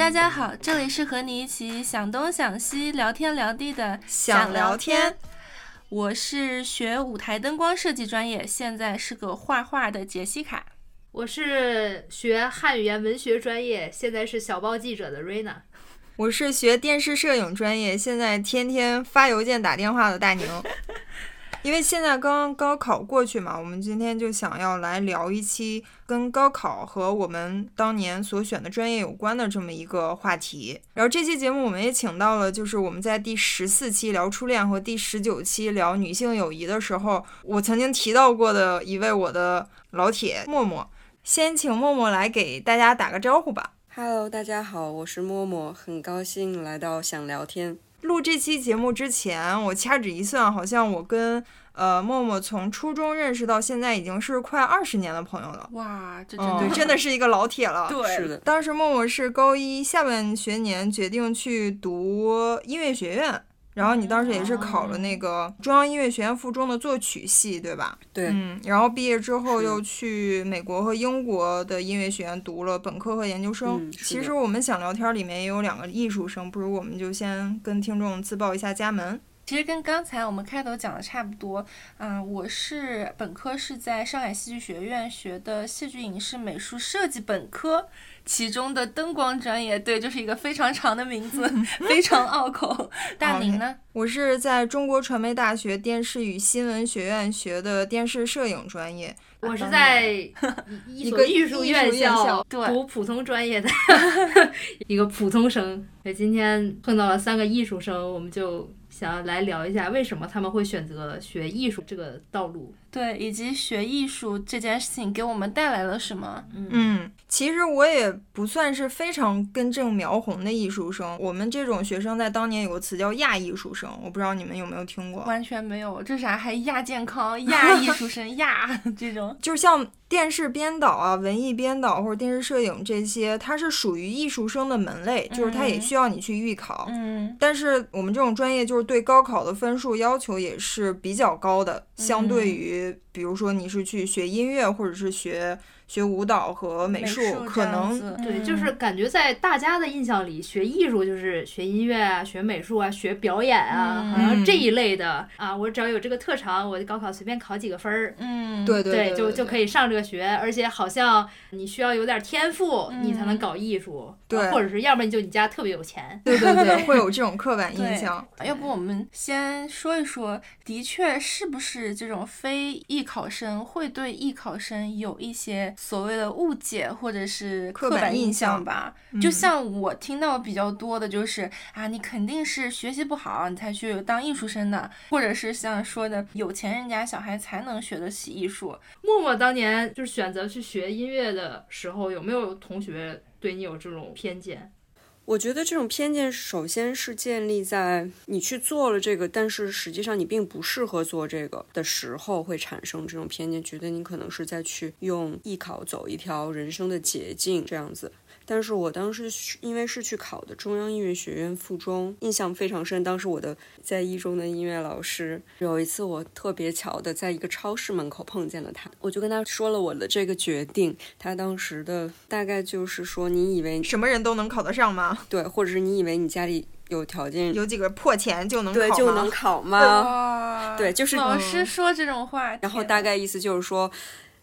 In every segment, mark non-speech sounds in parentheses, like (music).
大家好，这里是和你一起想东想西、聊天聊地的想聊天。我是学舞台灯光设计专业，现在是个画画的杰西卡。我是学汉语言文学专业，现在是小报记者的瑞娜。我是学电视摄影专业，现在天天发邮件打电话的大宁。因为现在刚刚高考过去嘛，我们今天就想要来聊一期跟高考和我们当年所选的专业有关的这么一个话题。然后这期节目我们也请到了，就是我们在第十四期聊初恋和第十九期聊女性友谊的时候，我曾经提到过的一位我的老铁默默。先请默默来给大家打个招呼吧。Hello，大家好，我是默默，很高兴来到想聊天。录这期节目之前，我掐指一算，好像我跟呃默默从初中认识到现在已经是快二十年的朋友了。哇，这真嗯，的、对，真的是一个老铁了。(laughs) 对是的，当时默默是高一下半学年决定去读音乐学院，然后你当时也是考了那个中央音乐学院附中的作曲系，对吧？对，嗯，然后毕业之后又去美国和英国的音乐学院读了本科和研究生。嗯其实我们想聊天里面也有两个艺术生，不如我们就先跟听众自报一下家门。其实跟刚才我们开头讲的差不多，啊、我是本科是在上海戏剧学院学的戏剧影视美术设计本科，其中的灯光专业，对，就是一个非常长的名字，(laughs) 非常拗口。大宁呢？我是在中国传媒大学电视与新闻学院学的电视摄影专业。我是在一 (laughs) (laughs) 个艺术院校读普通专业的一个普通生。对，今天碰到了三个艺术生，我们就想要来聊一下为什么他们会选择学艺术这个道路。对，以及学艺术这件事情给我们带来了什么？嗯，其实我也不算是非常根正苗红的艺术生。我们这种学生在当年有个词叫亚艺术生，我不知道你们有没有听过。完全没有，这啥还亚健康、亚 (laughs) 艺术生、亚这种。就像电视编导啊、文艺编导或者电视摄影这些，它是属于艺术生的门类，就是它也嗯需要你去预考。嗯，但是我们这种专业就是对高考的分数要求也是比较高的，相对于 it 比如说你是去学音乐或者是学学舞蹈和美术，术可能对，嗯就是感觉在大家的印象里，学艺术就是学音乐啊、学美术啊、学表演啊，嗯好像这一类的啊。我只要有这个特长，我高考随便考几个分儿，嗯，对对对，就就。可以上这个学，而且好像你需要有点天赋，你才能搞艺术，对或者是要不然就你家特别有钱。对对对，会有这种刻板 (laughs) 印象。要不我们先说一说，的确是不是这种非艺考生会对艺考生有一些所谓的误解或者是刻板板印印象象吧？嗯就像我听到比较多的就是啊，你肯定是学习不好，你才去当艺术生的，或者是像说的有钱人家小孩才能学得起艺术。默默当年就是选择去学音乐的时候，有没有同学对你有这种偏见？我觉得这种偏见首先是建立在你去做了这个，但是实际上你并不适合做这个的时候会产生这种偏见，觉得你可能是在去用艺考走一条人生的捷径这样子。但是我当时是因为是去考的中央音乐学院附中，印象非常深。当时我的在一中的音乐老师，有一次我特别巧的在一个超市门口碰见了他，我就跟他说了我的这个决定。他当时的大概就是说，你以为什么人都能考得上吗？(laughs) 对，或者是你以为你家里有条件，有几个破钱就能 (laughs) 考吗对就能考吗？对就是老嗯师说这种话，然后大概意思就是说，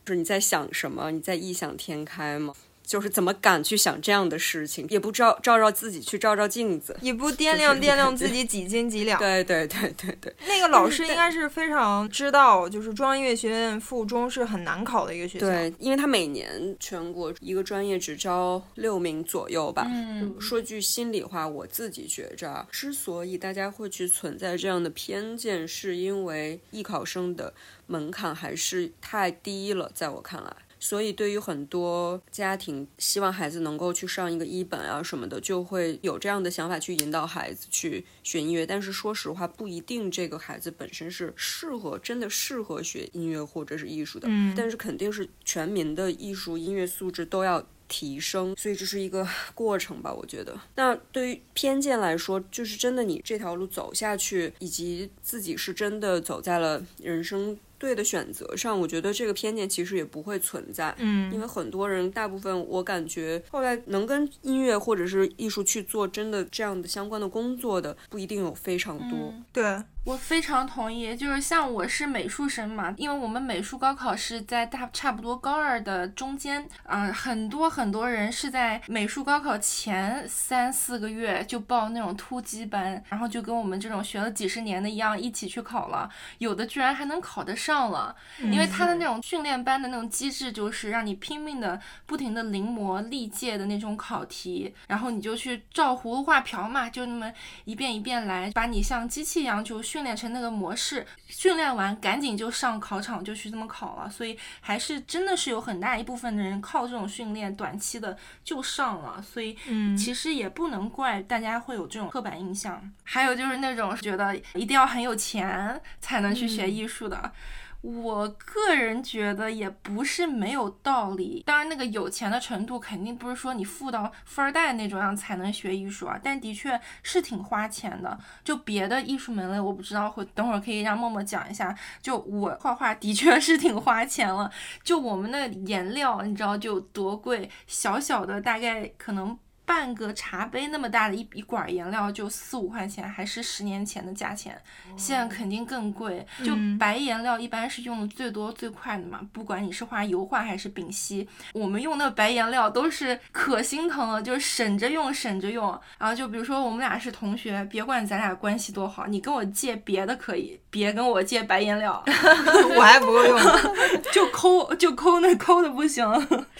就是你在想什么？你在异想天开吗？就是怎么敢去想这样的事情，也不照照照自己去照照镜子。也不掂量掂量自己几斤几两。对对对对对，那个老师应该是非常知道，就是中央音乐学院附中是很难考的一个学校。对，因为他每年全国一个专业只招六名左右吧。嗯说句心里话，我自己觉着啊，之所以大家会去存在这样的偏见，是因为艺考生的门槛还是太低了，在我看来。所以，对于很多家庭希望孩子能够去上一个一本啊什么的，就会有这样的想法去引导孩子去学音乐。但是说实话，不一定这个孩子本身是适合真的适合学音乐或者是艺术的。嗯但是肯定是全民的艺术音乐素质都要提升，所以这是一个 (laughs) 过程吧，我觉得。那对于偏见来说，就是真的你这条路走下去，以及自己是真的走在了人生对的选择上，我觉得这个偏见其实也不会存在。嗯，因为很多人，大部分我感觉后来能跟音乐或者是艺术去做真的这样的相关的工作的，不一定有非常多。对，我非常同意，就是像我是美术生嘛，因为我们美术高考是在大差不多高二的中间，嗯、很多很多人是在美术高考前三四个月就报那种突击班，然后就跟我们这种学了几十年的一样，一起去考了，有的居然还能考得上了，因为他的那种训练班的那种机制就是让你拼命的不停的临摹历届的那种考题，然后你就去照葫芦画瓢嘛，就那么一遍一遍来，把你像机器一样就训练成那个模式，训练完赶紧就上考场就去这么考了，所以还是真的是有很大一部分的人靠这种训练短期的就上了，所以嗯其实也不能怪大家会有这种刻板印象。还有就是那种觉得一定要很有钱才能去学艺术的。我个人觉得也不是没有道理，当然那个有钱的程度肯定不是说你富到富二代那种样才能学艺术啊，但的确是挺花钱的。就别的艺术门类我不知道，会等会儿可以让默默讲一下。就我画画的确是挺花钱了，就我们那颜料你知道就多贵，小小的大概可能。半个茶杯那么大的一一管颜料就四五块钱，还是十年前的价钱，现在肯定更贵。就嗯白颜料一般是用的最多最快的嘛，不管你是画油画还是丙烯，我们用那个白颜料都是可心疼了，就是省着用省着用。然后就比如说我们俩是同学，别管咱俩关系多好，你跟我借别的可以，别跟我借白颜料，(laughs) 我还不够用呢。(laughs) 就抠就抠那抠的不行。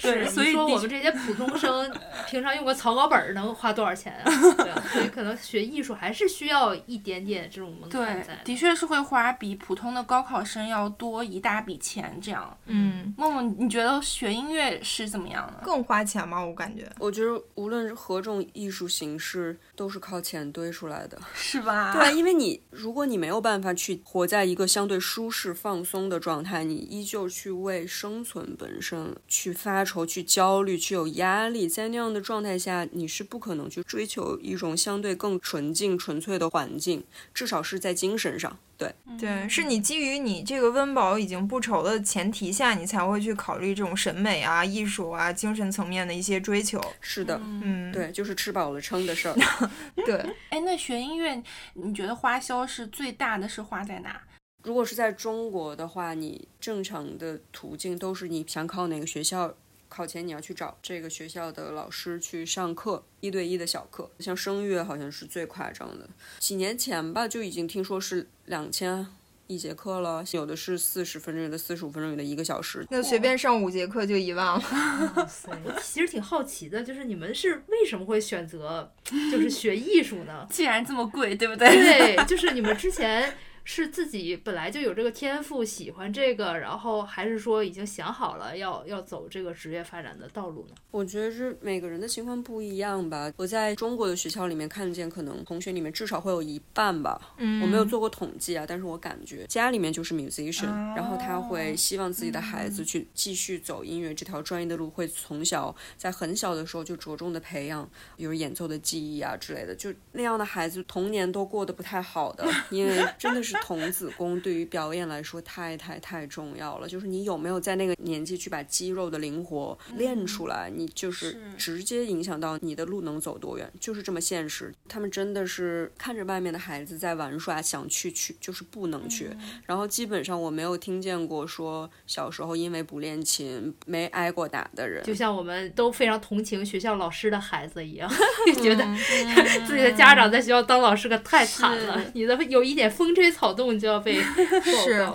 对，是所以说我们这些普通生 (laughs) 平常用个草稿本儿能花多少钱啊？(laughs) 对啊，所以可能学艺术还是需要一点点这种门槛对在，的。确是会花比普通的高考生要多一大笔钱。这样，嗯，梦梦，你觉得学音乐是怎么样的？更花钱吗？我感觉。我觉得无论是何种艺术形式，都是靠钱堆出来的。是吧？对，因为你如果你没有办法去活在一个相对舒适、放松的状态，你依旧去为生存本身去发愁、去焦虑、去有压力，在那样的状态下，你是不可能去追求一种相对更纯净、纯粹的环境，至少是在精神上。对，对，是你基于你这个温饱已经不愁的前提下，你才会去考虑这种审美啊、艺术啊、精神层面的一些追求。是的，嗯，对，就是吃饱了撑的事儿。(laughs) 对，(laughs) 哎，那学音乐，你觉得花销是最大的是花在哪？如果是在中国的话，你正常的途径都是你想考哪个学校，考前你要去找这个学校的老师去上课，一对一的小课。像声乐好像是最夸张的，几年前吧就已经听说是两千一节课了，有的是四十分钟，有的四十五分钟，有的一个小时。那随便上五节课就一万了。(laughs) 我其实挺好奇的，就是你们是为什么会选择就是学艺术呢？(laughs) 既然这么贵，对不对？对，(laughs) 就是你们之前是自己本来就有这个天赋，喜欢这个，然后还是说已经想好了要要走这个职业发展的道路呢？我觉得是每个人的情况不一样吧。我在中国的学校里面看见，可能同学里面至少会有一半吧，嗯我没有做过统计啊，但是我感觉家里面就是 musician，、哦然后他会希望自己的孩子去继续走音乐这条专业的路，会从小在很小的时候就着重的培养，比如演奏的技艺啊之类的。就那样的孩子童年都过得不太好的，因为真的是童子功对于表演来说太太太重要了。就是你有没有在那个年纪去把肌肉的灵活练出来，你就是是直接影响到你的路能走多远，就是这么现实。他们真的是看着外面的孩子在玩耍，想去去就是不能去。然后基本上我没有听见过说小时候因为不练琴没挨过打的人。就像我们都非常同情学校老师的孩子一样，(laughs) 就觉得 (laughs) 自己的家长在学校当老师可太惨了，你的有一点风吹草动就要被 (laughs) 是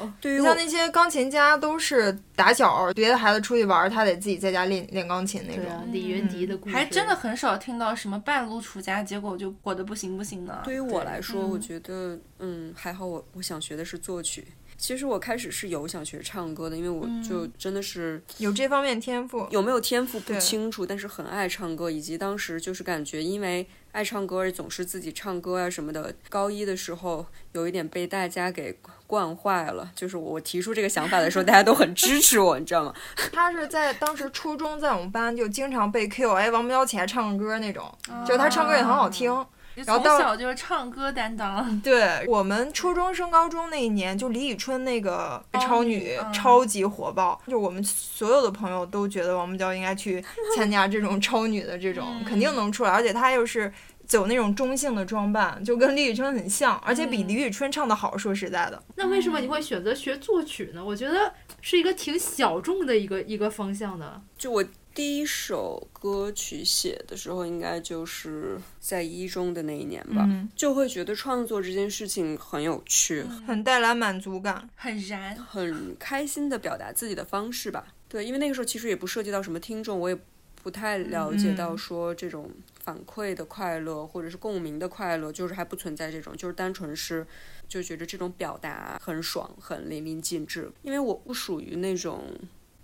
像那些钢琴家都是打小，别的孩子出去玩，他得自己在家练练钢琴那种。啊，李云迪的故事还真的很少听到什么半路出家，结果就火的不行不行的。对于我来说，我嗯觉得嗯还好我，我想学的是作曲。其实我开始是有想学唱歌的，因为我就真的是有这方面天赋。有没有天赋不清楚，但是很爱唱歌，以及当时就是感觉因为爱唱歌而，总是自己唱歌啊什么的。高一的时候有一点被大家给惯坏了，就是我提出这个想法的时候，(laughs) 大家都很支持我，你知道吗？(laughs) 他是在当时初中在我们班就经常被 Q，哎，王苗起来唱歌那种，就他唱歌也很好听。就然后到从小就是唱歌担当，(laughs) 对我们初中升高中那一年，就李宇春那个超超女超级火爆，就我们所有的朋友都觉得王木娇应该去参加这种超女的这种，嗯肯定能出来，而且她又是。走那种中性的装扮，就跟李宇春很像，而且比嗯李宇春唱的好。说实在的，那为什么你会选择学作曲呢？我觉得是一个挺小众的一个一个方向的。就我第一首歌曲写的时候，应该就是在一中的那一年吧，嗯，就会觉得创作这件事情很有趣，很带来满足感。很燃。很开心的表达自己的方式吧。对，因为那个时候其实也不涉及到什么听众，我也不太了解到嗯说这种反馈的快乐或者是共鸣的快乐，就是还不存在这种，就是单纯是就觉得这种表达很爽，很淋漓尽致。因为我不属于那种。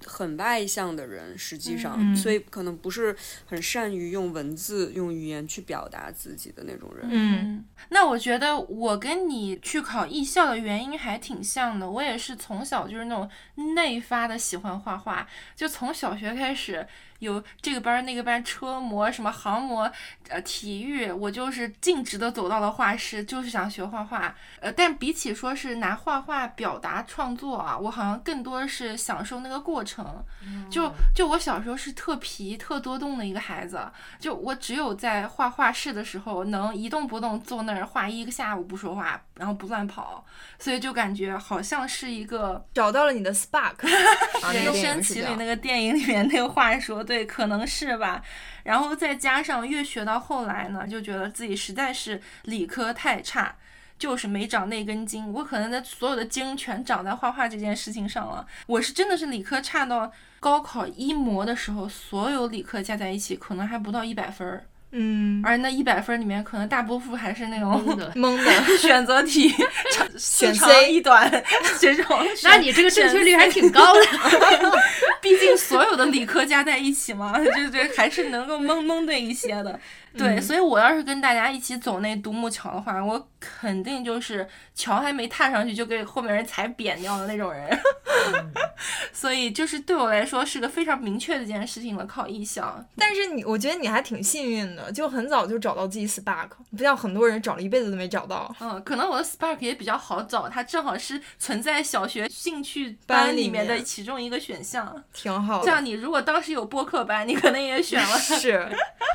很外向的人，实际上，嗯所以可能不是很善于用文字、用语言去表达自己的那种人。嗯，那我觉得我跟你去考艺校的原因还挺像的。我也是从小就是那种内发的喜欢画画，就从小学开始有这个班儿那个班，车模什么航模，呃，体育，我就是径直的走到了画室，就是想学画画。呃，但比起说是拿画画表达创作啊，我好像更多是享受那个过程。就就我小时候是特皮、特多动的一个孩子，就我只有在画画室的时候能一动不动坐那儿画一个下午不说话，然后不乱跑，所以就感觉好像是一个找到了你的 spark。(laughs) 人生影是这样奇旅那个电影里面那个话说，对，可能是吧。然后再加上越学到后来呢，就觉得自己实在是理科太差。就是没长那根筋，我可能在所有的筋全长在画画这件事情上了。我是真的是理科差到高考一模的时候，所有理科加在一起可能还不到一百分儿，嗯，而那一百分里面可能大多数还是那种蒙的。懵的。(laughs) 选择题，(laughs) 选长 C 一短这种。(laughs) 那你这个正确率还挺高的。毕竟所有的理科加在一起嘛，就这还是能够蒙蒙对一些的。对，嗯所以我要是跟大家一起走那独木桥的话，我肯定就是桥还没踏上去就给后面人踩扁掉的那种人。(laughs) 所以就是对我来说是个非常明确的一件事情了，考艺校。但是你，我觉得你还挺幸运的，就很早就找到自己 spark，不像很多人找了一辈子都没找到。嗯，可能我的 Spark 也比较好找，它正好是存在小学兴趣班里面的其中一个选项。挺好的。像你如果当时有播客班，你可能也选了。(laughs) 是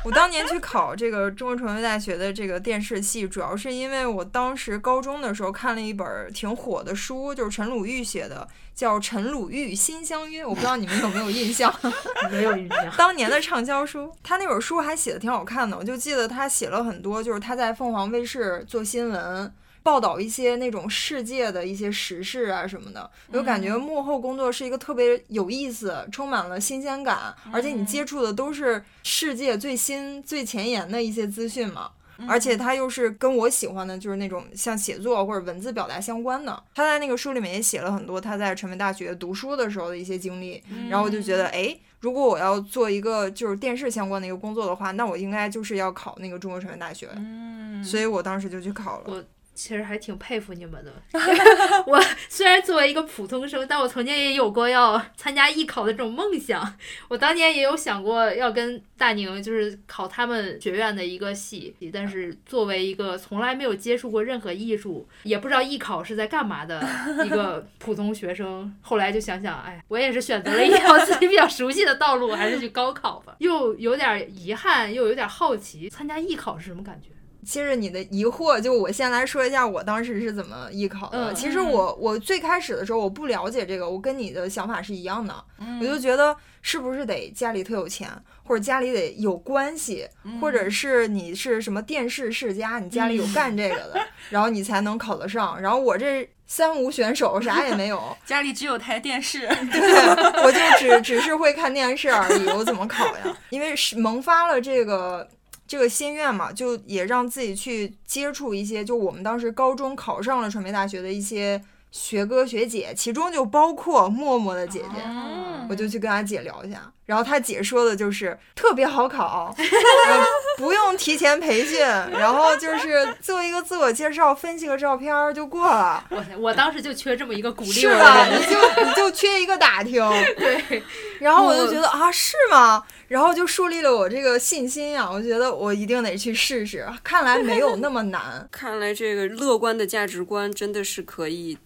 我当年去考这个中国传媒大学的这个电视系，主要是因为我当时高中的时候看了一本挺火的书，就是陈鲁豫写的，叫《陈鲁豫心相约》，我不知道你们有没有印象。(laughs) 没有印象。当年的畅销书，他那本书还写的挺好看的，我就记得他写了很多，就是他在凤凰卫视做新闻。报道一些那种世界的一些时事啊什么的，我就感觉幕后工作是一个特别有意思、充满了新鲜感，而且你接触的都是世界最新、最前沿的一些资讯嘛。而且他又是跟我喜欢的，就是那种像写作或者文字表达相关的。他在那个书里面也写了很多他在传媒大学读书的时候的一些经历，然后我就觉得，哎，如果我要做一个就是电视相关的一个工作的话，那我应该就是要考那个中国传媒大学。嗯，所以我当时就去考了。我其实还挺佩服你们的。(laughs) 我虽然作为一个普通生，但我曾经也有过要参加艺考的这种梦想。我当年也有想过要跟大宁就是考他们学院的一个系，但是作为一个从来没有接触过任何艺术，也不知道艺考是在干嘛的一个普通学生，后来就想想，哎，我也是选择了一条自己比较熟悉的道路，还是去高考吧。又有点遗憾，又有点好奇，参加艺考是什么感觉？接着你的疑惑，就我先来说一下我当时是怎么艺考的。嗯其实我我最开始的时候我不了解这个，我跟你的想法是一样的，嗯我就觉得是不是得家里特有钱，或者家里得有关系，嗯或者是你是什么电视世家，你家里有干这个的，然后你才能考得上。然后我这三无选手，啥也没有，(laughs) 家里只有台电视。对，我就只只是会看电视而已，我怎么考呀？因为是萌发了这个这个心愿嘛，就也让自己去接触一些，就我们当时高中考上了传媒大学的一些学哥学姐，其中就包括默默的姐姐。嗯我就去跟她姐聊一下，然后她姐说的就是特别好考，(laughs) 呃不用提前培训，然后就是做一个自我介绍，分析个照片就过了，我我当时就缺这么一个鼓励是吧？你就你就缺一个打听，对，然后我就觉得啊，是吗？然后就树立了我这个信心呀、我觉得我一定得去试试，看来没有那么难。(laughs) 看来这个乐观的价值观真的是可以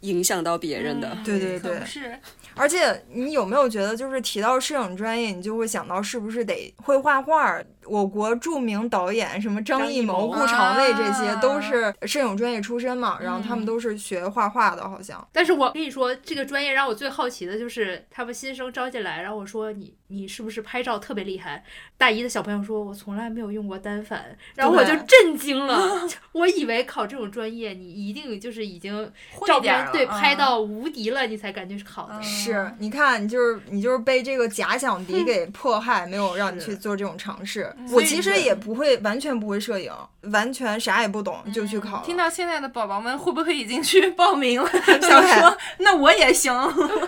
影响到别人的。嗯对对对是，而且你有没有觉得，就是提到摄影专业，你就会想到是不是得会画画？我国著名导演什么张艺谋、顾长卫这些啊都是摄影专业出身嘛，然后他们嗯都是学画画的，好像。但是我跟你说，这个专业让我最好奇的就是他们新生招进来，然后我说你你是不是拍照特别厉害？大一的小朋友说，我从来没有用过单反，然后我就震惊了。(laughs) 我以为考这种专业，你一定就是已经会照片对拍到无敌了，你才感觉是考的。嗯是，你看，你就是你就是被这个假想敌给迫害，没有让你去做这种尝试。嗯我其实也不会，完全不会摄影，完全啥也不懂就去考。嗯听到现在的宝宝们会不会已经去报名了？(laughs) 想说那我也行。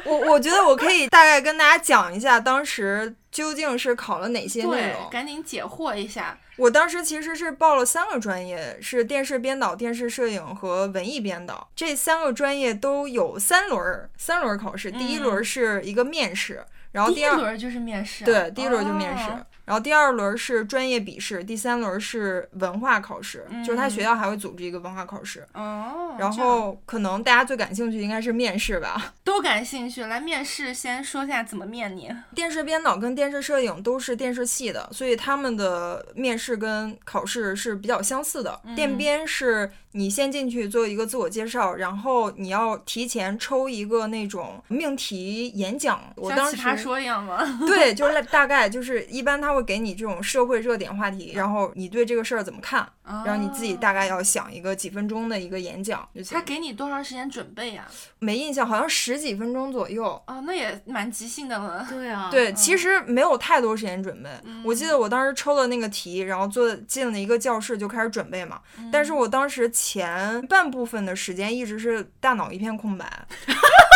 我我觉得我可以大概跟大家讲一下当时究竟是考了哪些内对容，。赶紧解惑一下。我当时其实是报了三个专业，是电视编导、电视摄影和文艺编导。这三个专业都有三轮儿，三轮儿考试。第一轮是一个面试，然后第一二轮就是面试啊，对，第一轮就面试，哦然后第二轮是专业笔试，第三轮是文化考试，就是他学校还会组织一个文化考试。哦，然后可能大家最感兴趣应该是面试吧。(laughs) 都感兴趣，来面试，先说一下怎么面你。电视编导跟电视摄影都是电视系的，所以他们的面试跟考试是比较相似的。嗯电编是你先进去做一个自我介绍，然后你要提前抽一个那种命题演讲。我像当时奇葩说一样吗？(laughs) (laughs) 对，就是大概就是一般他会给你这种社会热点话题，然后你对这个事儿怎么看，然后你自己大概要想一个几分钟的一个演讲就行他。给你多长时间准备呀、没印象，好像十几分钟左右。哦，那也蛮即兴的了。对啊，对，其实没有太多时间准备。我记得我当时抽了那个题，然后坐进了一个教室就开始准备嘛。但是我当时前半部分的时间一直是大脑一片空白。(laughs)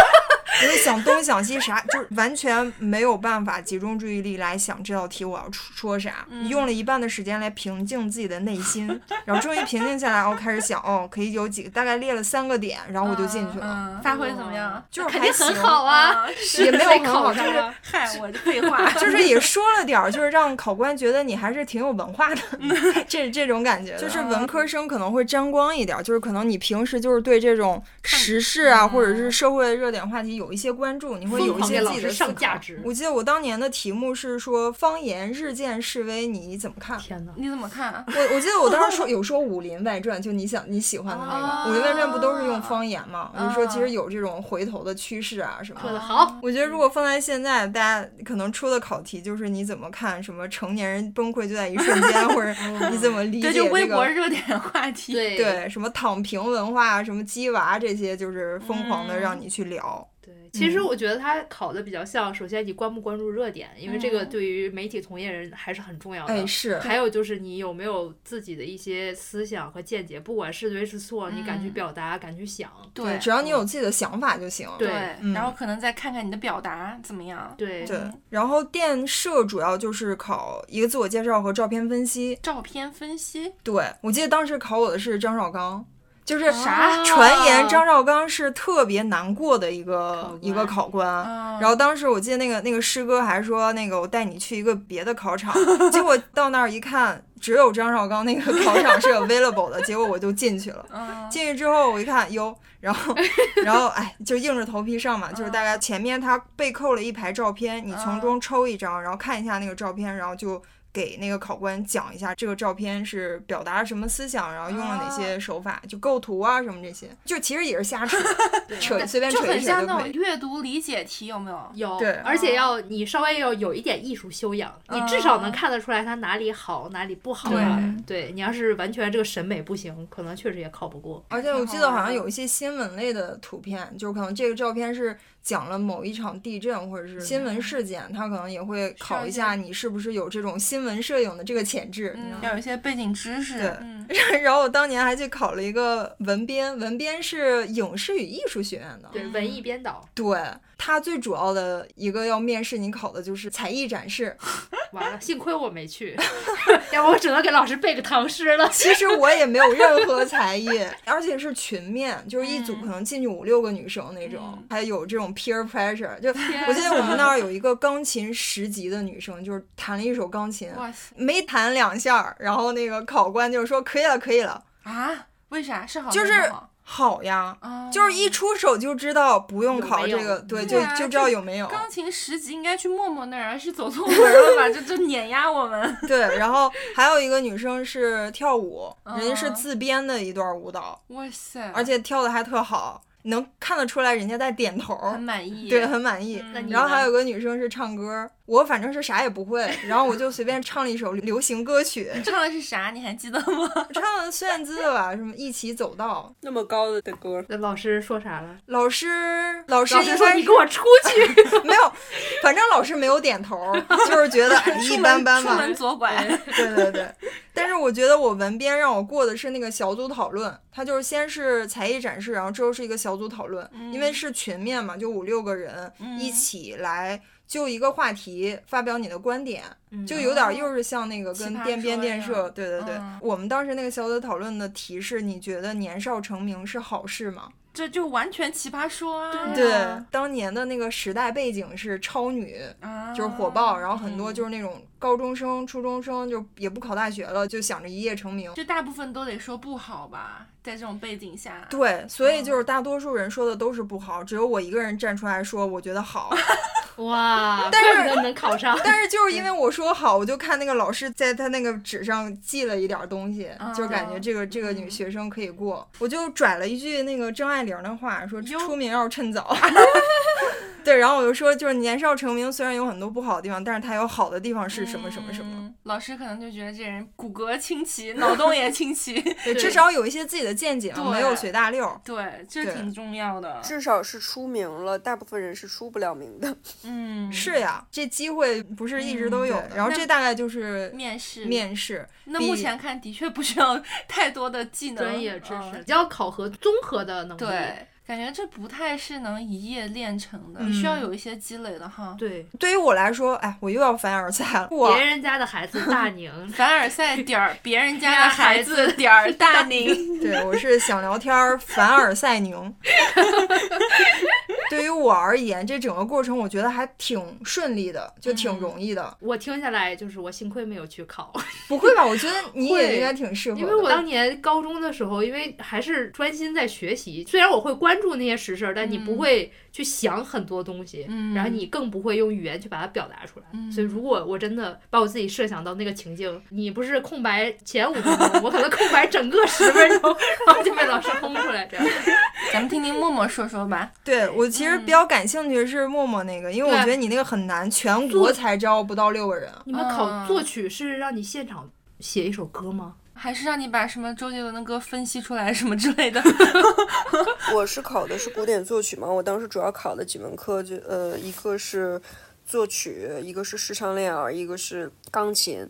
因为想东想西啥，就是完全没有办法集中注意力来想这道题我要出说啥。你用了一半的时间来平静自己的内心，然后终于平静下来，我，开始想，哦，可以有几个，大概列了三个点，然后我就进去了，嗯，嗯发挥怎么样？就是还行，肯定很好啊，(laughs) 也没有被很好，就是考上了。嗨，我的废话。(laughs) 就是也说了点儿，(laughs) 就是让考官觉得你还是挺有文化的，这这种感觉。就是文科生可能会沾光一点儿，就是可能你平时就是对这种时事啊，或者是社会热点话题有一些关注，你会有一些自己的上价值我记得我当年的题目是说方言日渐式微，你怎么看？天哪！你怎么看？我我记得我当时说有说《武林外传》，就你想你喜欢的那个哦《武林外传》不都是用方言吗？我就说其实有这种回头的趋势啊什么的。说的好，我觉得如果放在现在，大家可能出的考题就是你怎么看什么成年人崩溃就在一瞬间，(laughs) 或者你怎么理解对，就微这个博热点话题。对对什么躺平文化、什么鸡娃这些，就是疯狂的让你去聊。对，其实我觉得他考的比较像，首先你关不关注热点，因为这个嗯对于媒体从业人还是很重要的。哎，是还有就是你有没有自己的一些思想和见解，不管是对是错，你敢去嗯表达，敢去想。对，只要你有自己的想法就行。对然后可能再看看你的表达怎么样。对对嗯，然后电摄主要就是考一个自我介绍和照片分析。照片分析对我记得当时考我的是张绍刚，就是啥传言张绍刚是特别难过的一个一个考官。嗯然后当时我记得那个那个师哥还说那个我带你去一个别的考场，结果到那儿一看，只有张绍刚那个考场是 available 的，结果我就进去了。嗯，进去之后我一看，哟，然后 (laughs) 然后哎，就硬着头皮上嘛，就是大概前面他背扣了一排照片，你从中抽一张，然后看一下那个照片，然后就。给那个考官讲一下这个照片是表达了什么思想，然后用了哪些手法，就构图啊什么这些，就其实也是瞎扯，(laughs) 扯随便就扯一扯很像那。种阅读理解题，有没有？有，对而且要你稍微要有一点艺术修养，你至少能看得出来他哪里好，哪里不好。对对你要是完全这个审美不行，可能确实也考不过。而且我记得好像有一些新闻类的图片，就是可能这个照片是讲了某一场地震或者是新闻事件，他可能也会考一下你是不是有这种新闻摄影的这个潜质。要有一些背景知识。对嗯，(laughs) 然后我当年还去考了一个文编，文编是影视与艺术学院的。对，文艺编导，对，它最主要的一个要面试你考的就是才艺展示。(laughs) 完了，幸亏我没去，(laughs) 要不我只能给老师背个唐诗了。其实我也没有任何才艺，(laughs) 而且是群面，就是一组嗯可能进去五六个女生那种，嗯还有这种种 peer pressure。就我记得我们那儿有一个钢琴十级的女生，就是弹了一首钢琴，没弹两下，然后那个考官就说可以了，可以了，啊！为啥是好就是好好呀。啊？就是一出手就知道不用考这个，对，就对啊就知道有没有。钢琴十级应该去默默那儿，是走错门了吧？(laughs) 就就碾压我们。(laughs) 对，然后还有一个女生是跳舞，人家是嗯自编的一段舞蹈，哇塞！而且跳的还特好，能看得出来人家在点头，很满意。对，很满意。嗯然后还有个女生是唱歌，我反正是啥也不会，(laughs) 然后我就随便唱了一首流行歌曲，唱的是啥？你还记得吗？(laughs) 唱的孙燕姿的吧，什么一起走到。那么高的歌，那老师说啥了？老师，老师说应该你给我出去。(laughs) 没有，反正老师没有点头，就是觉得哎一般般吧。出门左拐。对对对，但是我觉得我文编让我过的是那个小组讨论，他就是先是才艺展示，然后之后是一个小组讨论，因为是群面嘛，就五六个人一起来就一个话题发表你的观点，就有点又是像那个跟电编电社，对对对，嗯我们当时那个小组讨论的题是，你觉得年少成名是好事吗？这就完全奇葩说啊！对，当年的那个时代背景是超女，啊，就是火爆，然后很多嗯就是那种高中生、初中生就也不考大学了，就想着一夜成名。就大部分都得说不好吧，在这种背景下。对，所以就是大多数人说的都是不好，只有我一个人站出来说我觉得好。哇，(laughs) 但是。但是就是因为我说好，我就看那个老师在他那个纸上记了一点东西，就感觉这个这个女学生可以过，我就拽了一句那个张爱玲的话，说出名要趁早。对，然后我就说，就是年少成名虽然有很多不好的地方，但是他有好的地方是什么什么什么。嗯老师可能就觉得这人骨骼清奇，脑洞也清奇。(laughs) 对，(laughs) 至少有一些自己的见解，对没有随大溜儿。对，这挺重要的。至少是出名了，大部分人是出不了名的。(laughs) 嗯，是呀，这机会不是一直都有的。然后这大概就是面试。面试。那目前看，的确不需要太多的技能、专业知识，要考核综合的能力。对，感觉这不太是能一夜练成的，嗯需要有一些积累的哈。对，对于我来说，哎，我又要凡尔赛了。我别人家的孩子大 (laughs) 宁，凡尔赛点儿别人家的孩子点儿大宁。对我是想聊天儿，凡尔赛宁。(laughs) 对于我而言，这整个过程我觉得还挺顺利的，就挺容易的。我听下来就是我幸亏没有去考，不会吧？我觉得 (laughs) 你也应该挺适合的。因为我当年高中的时候，因为还是专心在学习，虽然我会关注那些实事儿，但你不会去想很多东西，嗯然后你更不会用语言去把它表达出来。嗯所以如果我真的把我自己设想到那个情境，你不是空白前五分钟，我可能空白整个十分钟，然后就被老师轰出来这样。(laughs) 咱们听听默默说说吧。对我其实比较感兴趣的是默默那个，因为我觉得你那个很难，全国才招不到六个人。你们考嗯作曲是让你现场写一首歌吗？还是让你把什么周杰伦的歌分析出来什么之类的。(laughs) (laughs) 我是考的是古典作曲嘛，我当时主要考的几门课就呃，一个是作曲，一个是视唱练耳，一个是钢琴，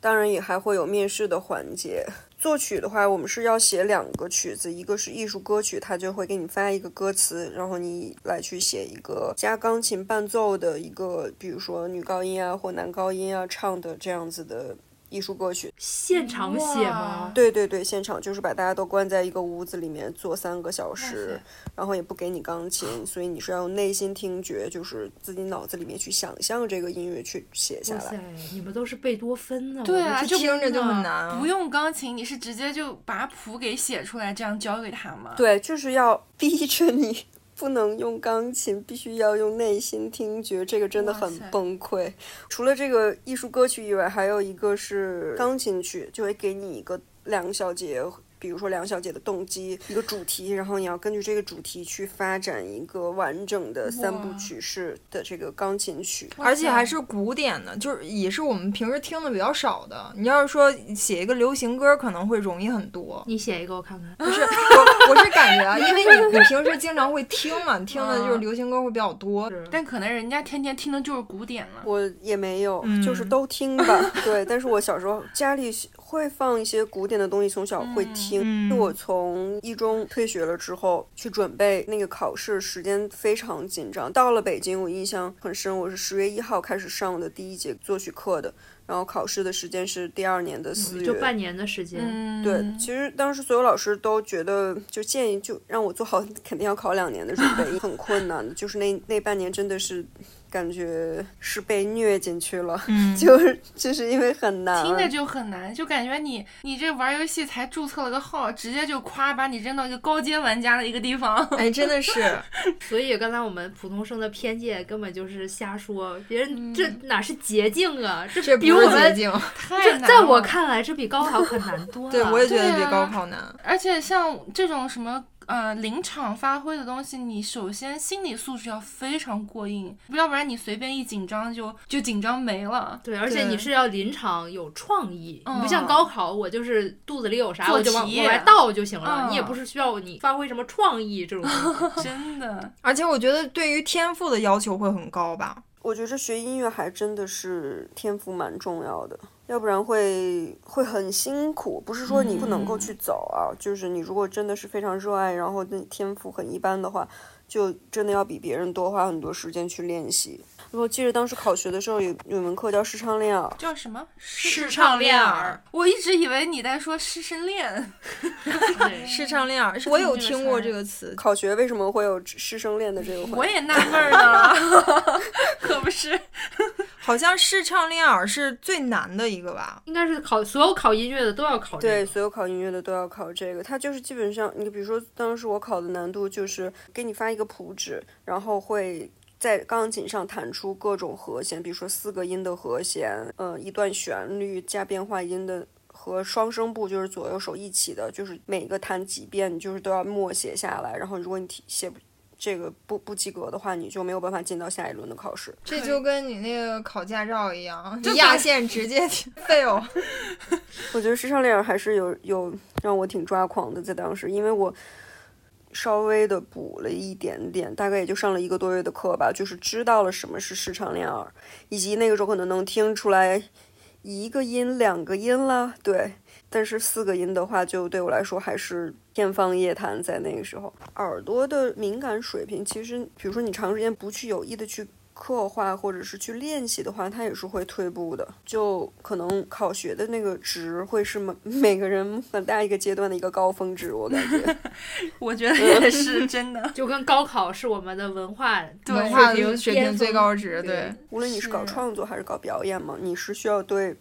当然也还会有面试的环节。作曲的话，我们是要写两个曲子，一个是艺术歌曲，他就会给你发一个歌词，然后你来去写一个加钢琴伴奏的一个，比如说女高音啊或男高音啊唱的这样子的艺术歌曲。现场写吗？对对对，现场就是把大家都关在一个屋子里面坐三个小时，然后也不给你钢琴，所以你是要用内心听觉，就是自己脑子里面去想象这个音乐去写下来。，你们都是贝多芬呢？对啊就听着就很。难啊。不用钢琴，你是直接就把谱给写出来，这样交给他吗？对，就是要逼着你。不能用钢琴，必须要用内心听觉，这个真的很崩溃。除了这个艺术歌曲以外，还有一个是钢琴曲，就会给你一个两小节，比如说梁小姐的动机，一个主题，然后你要根据这个主题去发展一个完整的三部曲式的这个钢琴曲。而且还是古典的，就是也是我们平时听的比较少的。你要是说写一个流行歌，可能会容易很多。你写一个我看看。不是 (laughs) 我，我是感觉啊，因为你你平时经常会听嘛，你听的就是流行歌会比较多。(laughs) 但可能人家天天听的就是古典了。我也没有，嗯就是都听吧。对，但是我小时候家里会放一些古典的东西，从小会听。嗯就我从一中退学了之后，去准备那个考试，时间非常紧张。到了北京，我印象很深，我是十月一号开始上的第一节作曲课的，然后考试的时间是第二年的四月。就半年的时间。嗯，对，其实当时所有老师都觉得，就建议就让我做好 (laughs) 肯定要考两年的准备，(laughs) 很困难的。就是那那半年真的是感觉是被虐进去了，嗯 (laughs) 就是就是因为很难。听着就很难，就感觉你你这玩游戏才注册了个号，直接就夸把你扔到一个高阶玩家的一个地方。(laughs) 哎，真的是，所以刚才我们普通生的偏见根本就是瞎说，别人这嗯哪是捷径啊？这这不是捷比我们径。太在我看来，这比高考可难多了。(laughs) 对，我也觉得比高考难。而且像这种什么呃临场发挥的东西，你首先心理素质要非常过硬，要不然你随便一紧张就就紧张没了。对，而且你是要临场有创意，你不像嗯高考，我就是肚子里有啥我就往题往外倒就行了，嗯你也不是需要你发挥什么创意这种东西。(laughs) 真的，而且我觉得对于天赋的要求会很高吧。我觉着学音乐还真的是天赋蛮重要的，要不然会会很辛苦。不是说你不能够去走啊，就是你如果真的是非常热爱，然后那天赋很一般的话，就真的要比别人多花很多时间去练习。我记得当时考学的时候有有门课叫视唱练耳，叫什么？视唱练耳。我一直以为你在说师生恋。对视唱练耳，(laughs) 我有听过这个词。考学为什么会有师生恋的这个我也纳闷儿呢，(laughs) 可不是？好像视唱练耳是最难的一个吧？应该是考所有考音乐的都要考这对，所有考音乐的都要考这个。它就是基本上，你比如说当时我考的难度就是给你发一个谱纸，然后会在钢琴上弹出各种和弦，比如说四个音的和弦，呃，一段旋律加变化音的。和双声部就是左右手一起的，就是每个弹几遍，你就是都要默写下来。然后如果你题写不这个不不及格的话，你就没有办法进到下一轮的考试。这就跟你那个考驾照一样，你压线直接 (laughs) fail。(laughs) 我觉得视唱练耳还是有有让我挺抓狂的，在当时，因为我稍微的补了一点点，大概也就上了一个多月的课吧，就是知道了什么是视唱练耳，以及那个时候可能能听出来一个音、两个音啦，对。但是四个音的话，就对我来说还是天方夜谭。在那个时候，耳朵的敏感水平，其实比如说你长时间不去有意的去刻画或者是去练习的话，它也是会退步的。就可能考学的那个值会是每 (laughs) 每个人很大一个阶段的一个高峰值，我感觉。(laughs) 我觉得也是真的。就跟高考是我们的文化对文化水平水平最高值，对对。无论你是搞创作还是搞表演嘛，你是需要对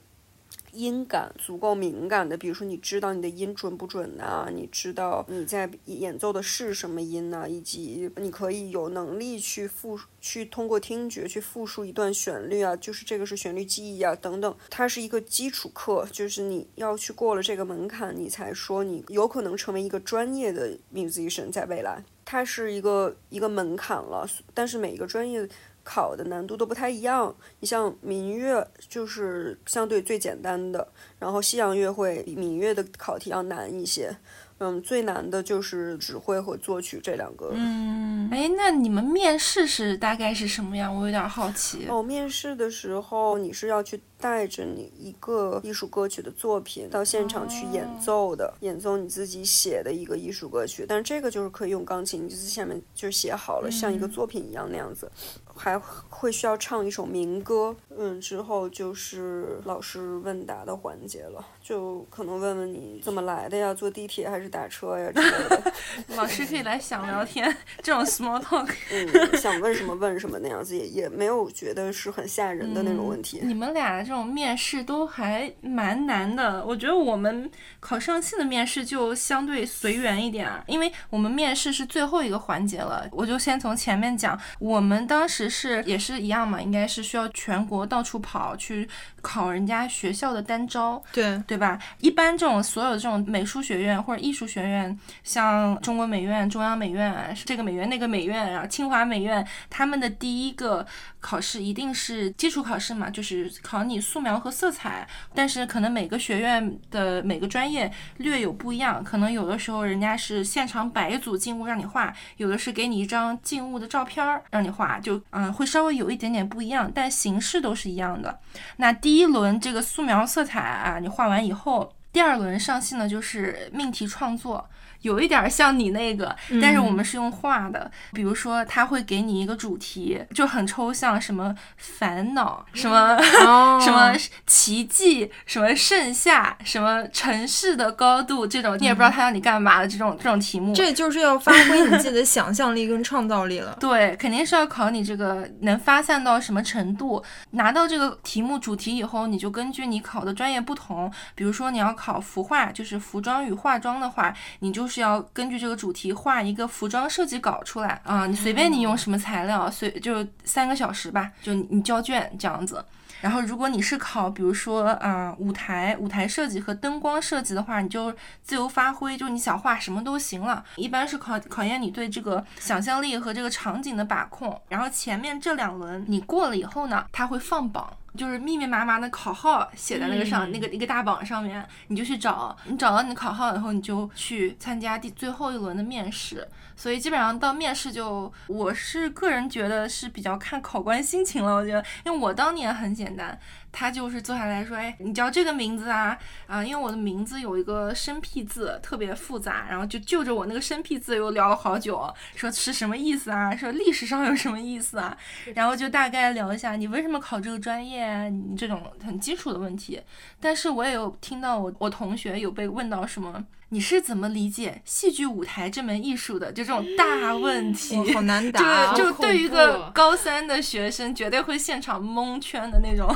音感足够敏感的。比如说，你知道你的音准不准呐、你知道你在演奏的是什么音呐、以及你可以有能力去复去通过听觉去复述一段旋律啊，就是这个是旋律记忆啊等等。它是一个基础课，就是你要去过了这个门槛，你才说你有可能成为一个专业的 musician，在未来。它是一个一个门槛了，但是每一个专业考的难度都不太一样。你像民乐就是相对最简单的，然后西洋乐会比民乐的考题要难一些。嗯，最难的就是指挥和作曲这两个。嗯，哎，那你们面试是大概是什么样？我有点好奇。哦，面试的时候你是要去带着你一个艺术歌曲的作品到现场去演奏的，演奏你自己写的一个艺术歌曲。但是这个就是可以用钢琴，你就在下面就是写好了，像一个作品一样那样子。还会需要唱一首民歌，嗯，之后就是老师问答的环节了，就可能问问你怎么来的呀，坐地铁还是打车呀之类的，(laughs) (laughs) 老师可以来想聊天，这种 small talk。嗯，想问什么问什么那样子，也也没有觉得是很吓人的那种问题。你们俩这种面试都还蛮难的，我觉得我们考上汽的面试就相对随缘一点啊，因为我们面试是最后一个环节了，我就先从前面讲，我们当时是也是一样嘛，应该是需要全国到处跑去考人家学校的单招，对，对吧？一般这种所有这种美术学院或者艺术学院，像中国美院、中央美院啊，这个美院那个美院啊，清华美院，他们的第一个考试一定是基础考试嘛，就是考你素描和色彩。但是可能每个学院的每个专业略有不一样，可能有的时候人家是现场摆一组静物让你画，有的是给你一张静物的照片儿让你画，就嗯会稍微有一点点不一样，但形式都是一样的。那第一轮这个素描色彩啊，你画完以后。第二轮上戏呢就是命题创作。有一点像你那个，但是我们是用画的。比如说，他会给你一个主题，就很抽象，什么烦恼，什么 (laughs) 什么奇迹，什么盛夏，什么城市的高度，这种你也不知道他让你干嘛的这种这种题目。这就是要发挥你自己的想象力跟创造力了。(laughs) 对，肯定是要考你这个能发散到什么程度。拿到这个题目主题以后，你就根据你考的专业不同，比如说你要考服化，就是服装与化妆的话，你就。是要根据这个主题画一个服装设计稿出来啊，你随便你用什么材料，随就三个小时吧，就你交卷这样子。然后如果你是考，比如说啊舞台舞台设计和灯光设计的话，你就自由发挥，就你想画什么都行了。一般是考考验你对这个想象力和这个场景的把控。然后前面这两轮你过了以后呢，他会放榜。就是密密麻麻的考号写在那个上，那个一个大榜上面，你就去找，你找到你的考号以后，你就去参加第最后一轮的面试。所以基本上到面试就，我是个人觉得是比较看考官心情了。我觉得，因为我当年很简单。他就是坐下来说：“哎，你叫这个名字啊？啊，因为我的名字有一个生僻字，特别复杂。然后就就着我那个生僻字又聊了好久，说是什么意思啊？说历史上有什么意思啊？然后就大概聊一下你为什么考这个专业，你这种很基础的问题。但是我也有听到我我同学有被问到什么，你是怎么理解戏剧舞台这门艺术的？就这种大问题，好难 (laughs) 答。就就对于一个高三的学生，绝对会现场蒙圈的那种。”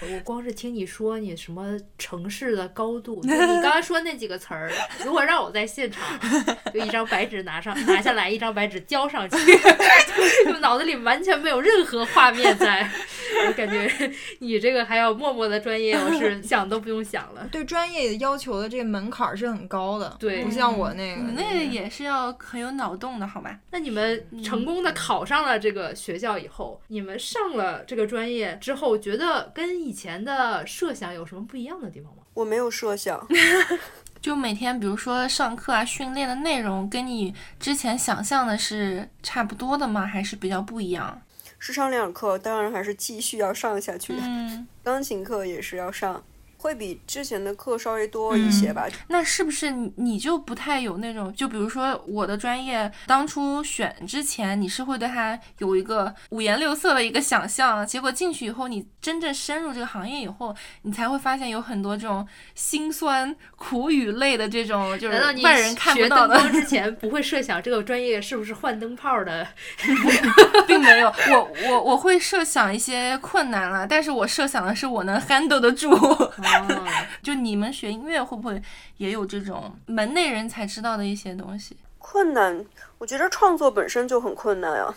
我光是听你说你什么城市的高度，你刚刚说那几个词儿，如果让我在现场，就一张白纸拿上拿下来，一张白纸交上去，(laughs) 就脑子里完全没有任何画面在。我感觉你这个还要默默的专业，我是 (laughs) 想都不用想了。对专业要求的这个门槛是很高的，对，不像我那个，你那个也是要很有脑洞的，好吧？那你们成功的考上了这个学校以后，你们上了这个专业之后，觉得跟以前的设想有什么不一样的地方吗？我没有设想，(laughs) 就每天比如说上课啊，训练的内容跟你之前想象的是差不多的吗？还是比较不一样？是上两课，当然还是继续要上下去。嗯，(laughs) 钢琴课也是要上。会比之前的课稍微多一些吧？那是不是你就不太有那种？就比如说我的专业，当初选之前，你是会对它有一个五颜六色的一个想象，结果进去以后，你真正深入这个行业以后，你才会发现有很多这种辛酸苦与泪的这种，就是外人看不到的。之前不会设想这个专业是不是换灯泡的，(laughs) (laughs) 并没有。我我我会设想一些困难了，但是我设想的是我能 handle 得住。(laughs) (laughs) 就你们学音乐会不会也有这种门内人才知道的一些东西？困难，我觉得创作本身就很困难啊。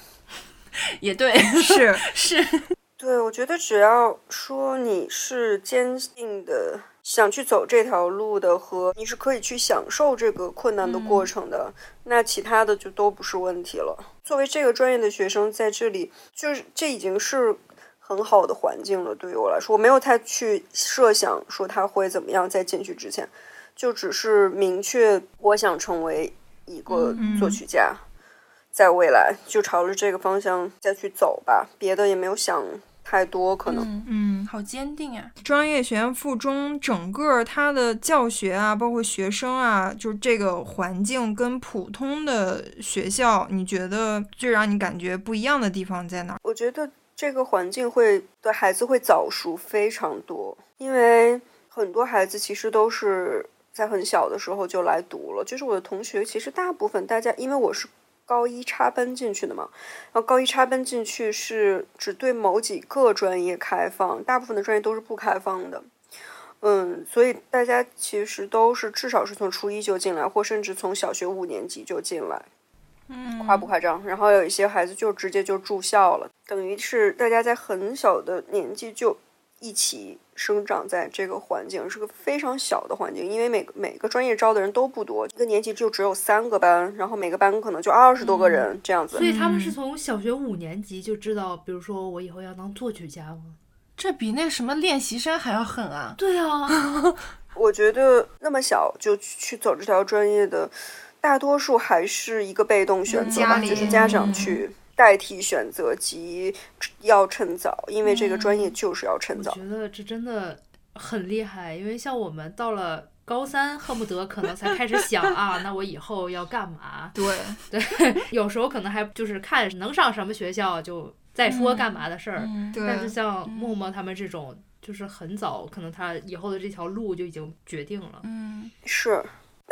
也对，是 (laughs) 是。对，我觉得只要说你是坚定的想去走这条路的，和你是可以去享受这个困难的过程的，那其他的就都不是问题了。作为这个专业的学生，在这里就是这已经是。很好的环境了，对于我来说，我没有太去设想说他会怎么样。在进去之前，就只是明确我想成为一个作曲家，在未来就朝着这个方向再去走吧。别的也没有想太多，可能嗯，好坚定呀！专业学院附中整个它的教学啊，包括学生啊，就是这个环境跟普通的学校，你觉得最让你感觉不一样的地方在哪？我觉得。这个环境会对孩子会早熟非常多，因为很多孩子其实都是在很小的时候就来读了。就是我的同学，其实大部分大家，因为我是高一插班进去的嘛，然后高一插班进去是只对某几个专业开放，大部分的专业都是不开放的。嗯，所以大家其实都是至少是从初一就进来，或甚至从小学五年级就进来。夸不夸张？然后有一些孩子就直接就住校了，等于是大家在很小的年纪就一起生长在这个环境，是个非常小的环境。因为每个每个专业招的人都不多，一个年级就只有三个班，然后每个班可能就二十多个人这样子。所以他们是从小学五年级就知道，比如说我以后要当作曲家吗？这比那什么练习生还要狠啊！对啊，(laughs) 我觉得那么小就去走这条专业的。大多数还是一个被动选择吧，就是家长去代替选择及要趁早，因为这个专业就是要趁早。我觉得这真的很厉害，因为像我们到了高三，恨不得可能才开始想啊，那我以后要干嘛？对对，(laughs) 有时候可能还就是看能上什么学校就再说干嘛的事儿。嗯对但是像默默他们这种，就是很早，可能他以后的这条路就已经决定了。嗯是，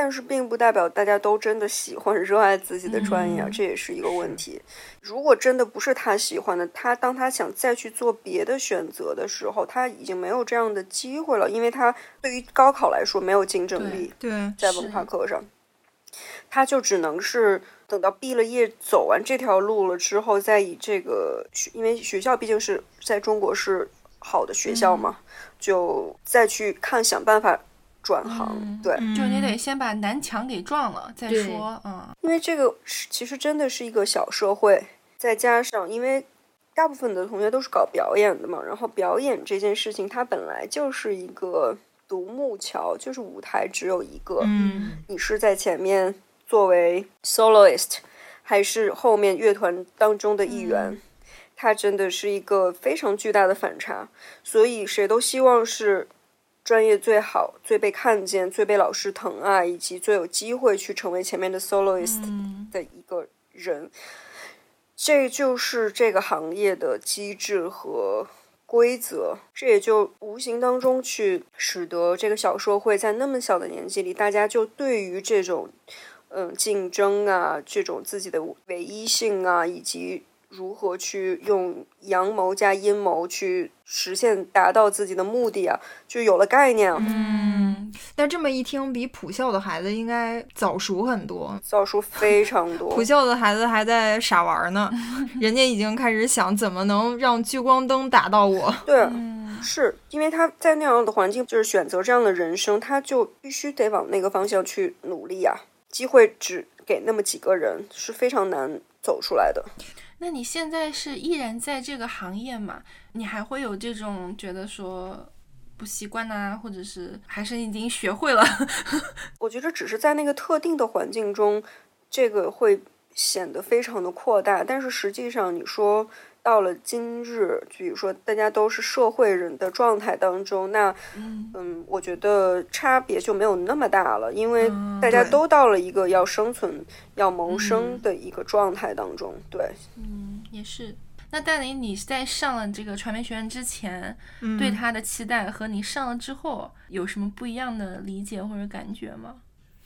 但是并不代表大家都真的喜欢、热爱自己的专业啊，嗯这也是一个问题。如果真的不是他喜欢的，他当他想再去做别的选择的时候，他已经没有这样的机会了，因为他对于高考来说没有竞争力，对，在文化课上，他就只能是等到毕了业、走完这条路了之后，再以这个学，因为学校毕竟是在中国是好的学校嘛，就再去看想办法转行。嗯对，就你得先把南墙给撞了再说，嗯因为这个是其实真的是一个小社会，再加上因为大部分的同学都是搞表演的嘛，然后表演这件事情它本来就是一个独木桥，就是舞台只有一个，嗯，你是在前面作为 soloist，还是后面乐团当中的一员？它真的是一个非常巨大的反差，所以谁都希望是专业最好、最被看见、最被老师疼爱，以及最有机会去成为前面的 soloist 嗯的一个人。这就是这个行业的机制和规则，这也就无形当中去使得这个小社会在那么小的年纪里，大家就对于这种嗯竞争啊，这种自己的唯一性啊，以及如何去用阳谋加阴谋去实现达到自己的目的啊，就有了概念啊。嗯，但这么一听，比普校的孩子应该早熟很多。早熟非常多普，校的孩子还在傻玩呢，人家已经开始想怎么能让聚光灯打到我。(laughs) 对，嗯是因为他在那样的环境，就是选择这样的人生，他就必须得往那个方向去努力啊。机会只给那么几个人，是非常难走出来的。那你现在是依然在这个行业嘛？你还会有这种觉得说不习惯呐、或者是还是已经学会了？(laughs) 我觉得只是在那个特定的环境中，这个会显得非常的扩大。但是实际上，你说到了今日，就比如说大家都是社会人的状态当中，那嗯我觉得差别就没有那么大了，因为大家都到了一个要生存、要谋生的一个状态当中。对，嗯，也是。那大林，你在上了这个传媒学院之前，嗯对他的期待和你上了之后有什么不一样的理解或者感觉吗？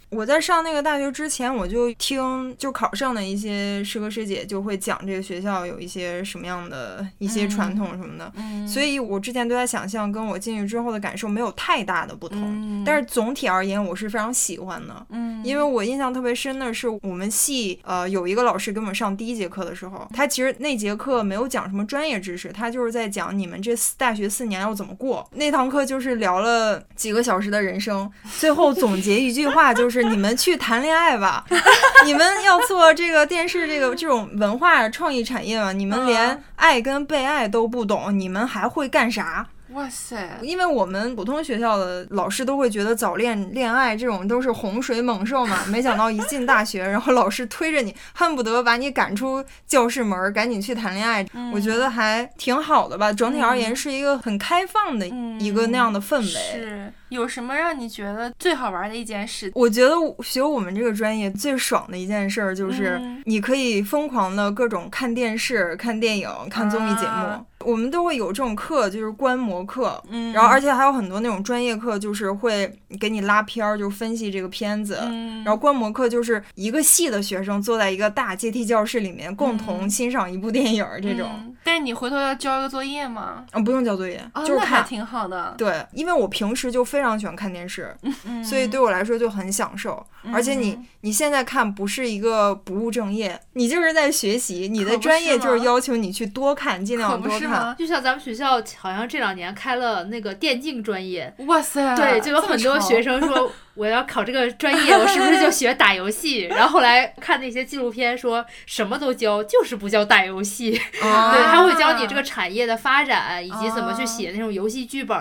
我在上那个大学之前，我就听就考上的一些师哥师姐就会讲这个学校有一些什么样的一些传统什么的，嗯，所以我之前对他想象跟我进去之后的感受没有太大的不同。嗯但是总体而言，我是非常喜欢的。嗯，因为我印象特别深的是，我们系呃有一个老师给我们上第一节课的时候，他其实那节课没有讲什么专业知识，他就是在讲你们这四大学四年要怎么过。那堂课就是聊了几个小时的人生，最后总结一句话就是你们去谈恋爱吧，(laughs) 你们要做这个电视这个这种文化创意产业嘛，你们连嗯爱跟被爱都不懂，你们还会干啥？哇塞，因为我们普通学校的老师都会觉得早恋、恋爱这种都是洪水猛兽嘛，没想到一进大学，然后老师推着你，恨不得把你赶出教室门，赶紧去谈恋爱。我觉得还挺好的吧，整体而言是一个很开放的一个那样的氛围。是有什么让你觉得最好玩的一件事？我觉得学我们这个专业最爽的一件事儿就是嗯，你可以疯狂的各种看电视、看电影、看综艺节目。啊我们都会有这种课，就是观摩课，嗯然后而且还有很多那种专业课，就是会给你拉片儿，就分析这个片子。嗯，然后观摩课就是一个系的学生坐在一个大阶梯教室里面，共同欣赏一部电影儿这种。嗯但是你回头要交一个作业吗？啊，不用交作业，哦，就是看。挺好的。对，因为我平时就非常喜欢看电视，嗯所以对我来说就很享受。而且你嗯你现在看不是一个不务正业，你就是在学习，你的专业就是要求你去多看，尽量多看。就像咱们学校好像这两年开了那个电竞专业，哇塞，对，就有很多学生说 (laughs) 我要考这个专业，我是不是就学打游戏？然后后来看那些纪录片，说什么都教，就是不教打游戏。(laughs) 啊对，他会教你这个产业的发展，以及怎么去啊写那种游戏剧本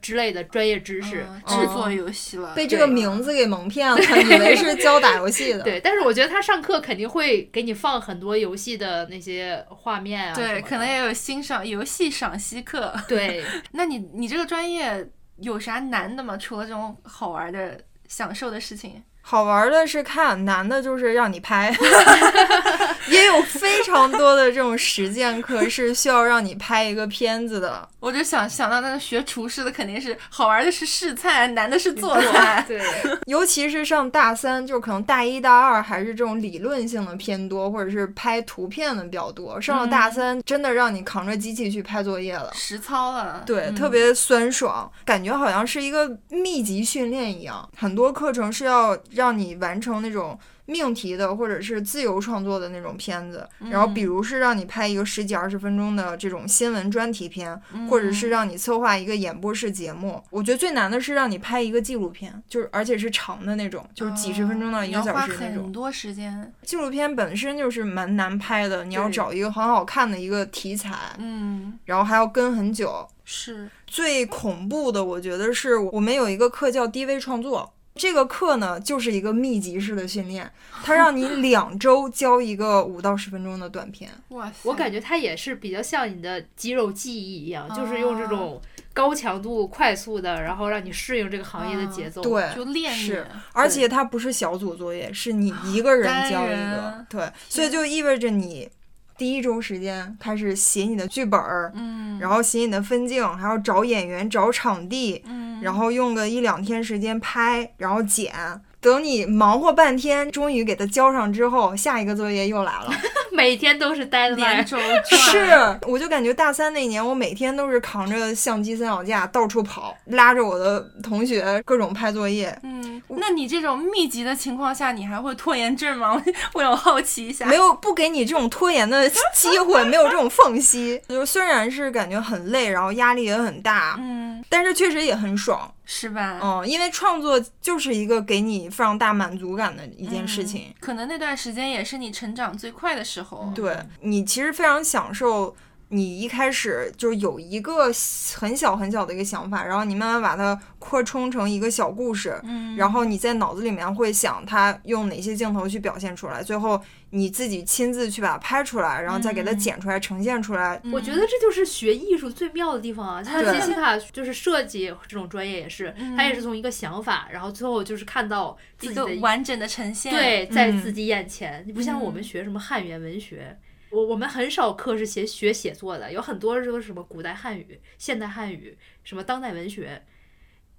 之类的专业知识。嗯制作游戏了，被这个名字给蒙骗了，(laughs) 以为是教打游戏的。对，但是我觉得他上课肯定会给你放很多游戏的那些画面啊对，可能也有欣赏游戏赏析课。对，(laughs) 那你你这个专业有啥难的吗？除了这种好玩的、享受的事情？好玩的是看，难的就是让你拍，(laughs) 也有非常多的这种实践课是需要让你拍一个片子的。我就想想到那个学厨师的肯定是好玩的是试菜，难的是做菜。(laughs) 对，尤其是上大三，就可能大一大二还是这种理论性的偏多，或者是拍图片的比较多。上了大三，真的让你扛着机器去拍作业了，实操了。对，嗯特别酸爽，感觉好像是一个密集训练一样。很多课程是要让你完成那种命题的，或者是自由创作的那种片子。然后，比如是让你拍一个十几二十分钟的这种新闻专题片，或者是让你策划一个演播室节目。我觉得最难的是让你拍一个纪录片，就是而且是长的那种，就是几十分钟到一个小时那种很。多时间。纪录片本身就是蛮难拍的，你要找一个很好看的一个题材，嗯，然后还要跟很久。是。最恐怖的，我觉得是我们有一个课叫低微创作。这个课呢，就是一个密集式的训练，它让你 (laughs) 两周教一个五到十分钟的短片。哇塞！我感觉它也是比较像你的肌肉记忆一样，就是用这种高强度、快速的，然后让你适应这个行业的节奏。对，就练你是，而且它不是小组作业，是你一个人教一个。对，所以就意味着你第一周时间开始写你的剧本儿，嗯，然后写你的分镜，还要找演员、找场地，嗯，然后用个一两天时间拍，然后剪。等你忙活半天，终于给它交上之后，下一个作业又来了。(laughs) (laughs) 每天都是连 deadline。轴转。是，我就感觉大三那年，我每天都是扛着相机、三脚架到处跑，拉着我的同学各种拍作业。嗯，那你这种密集的情况下，你还会拖延症吗？我 (laughs) 我有好奇一下。没有不给你这种拖延的 (laughs) 机会，没有这种缝隙。就虽然是感觉很累，然后压力也很大，嗯，但是确实也很爽。是吧？嗯，因为创作就是一个给你非常大满足感的一件事情。嗯可能那段时间也是你成长最快的时对你其实非常享受。你一开始就是有一个很小很小的一个想法，然后你慢慢把它扩充成一个小故事，嗯，然后你在脑子里面会想它用哪些镜头去表现出来，最后你自己亲自去把它拍出来，然后再给它嗯剪出来呈现出来。我觉得这就是学艺术最妙的地方啊！像对杰西卡就是设计这种专业也是，嗯他也是从一个想法，然后最后就是看到自一个己的完整的呈现。，对，在嗯自己眼前。你不像我们嗯学什么汉语言文学，我我们很少课是写学写作的，有很多都是什么古代汉语、现代汉语、什么当代文学，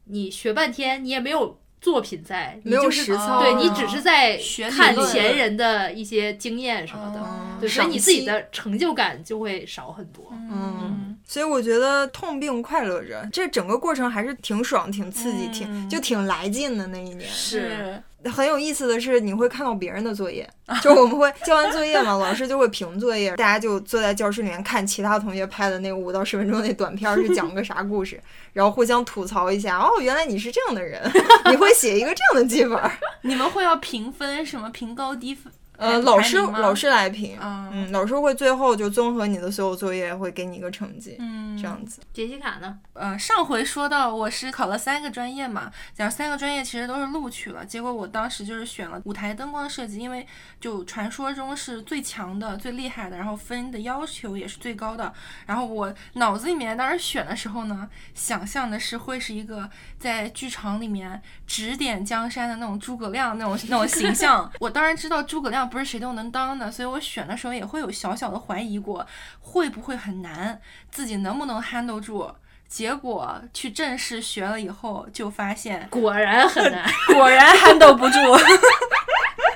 你学半天你也没有作品在，你没有就是实操对哦你只是在看前人的一些经验什么的，哦对，所以你自己的成就感就会少很多。嗯，所以我觉得痛并快乐着，这整个过程还是挺爽、挺刺激、挺嗯就挺来劲的那一年。是。很有意思的是，你会看到别人的作业，就我们会交完作业嘛，老师就会评作业，大家就坐在教室里面看其他同学拍的那个五到十分钟那短片是讲个啥故事，然后互相吐槽一下。哦，原来你是这样的人，你会写一个这样的剧本。(laughs) 你们会要评分什么评高低分？呃，老师老师来评，嗯嗯，老师会最后就综合你的所有作业，会给你一个成绩，嗯，这样子。杰西卡呢？呃，上回说到我是考了三个专业嘛，讲三个专业其实都是录取了，结果我当时就是选了舞台灯光设计，因为就传说中是最强的、最厉害的，然后分的要求也是最高的。然后我脑子里面当时选的时候呢，想象的是会是一个在剧场里面指点江山的那种诸葛亮那种那种形象。(laughs) 我当然知道诸葛亮不是谁都能当的，所以我选的时候也会有小小的怀疑过，会不会很难，自己能不能 handle 住。结果去正式学了以后，就发现果然很难，(laughs) 果然 handle 不住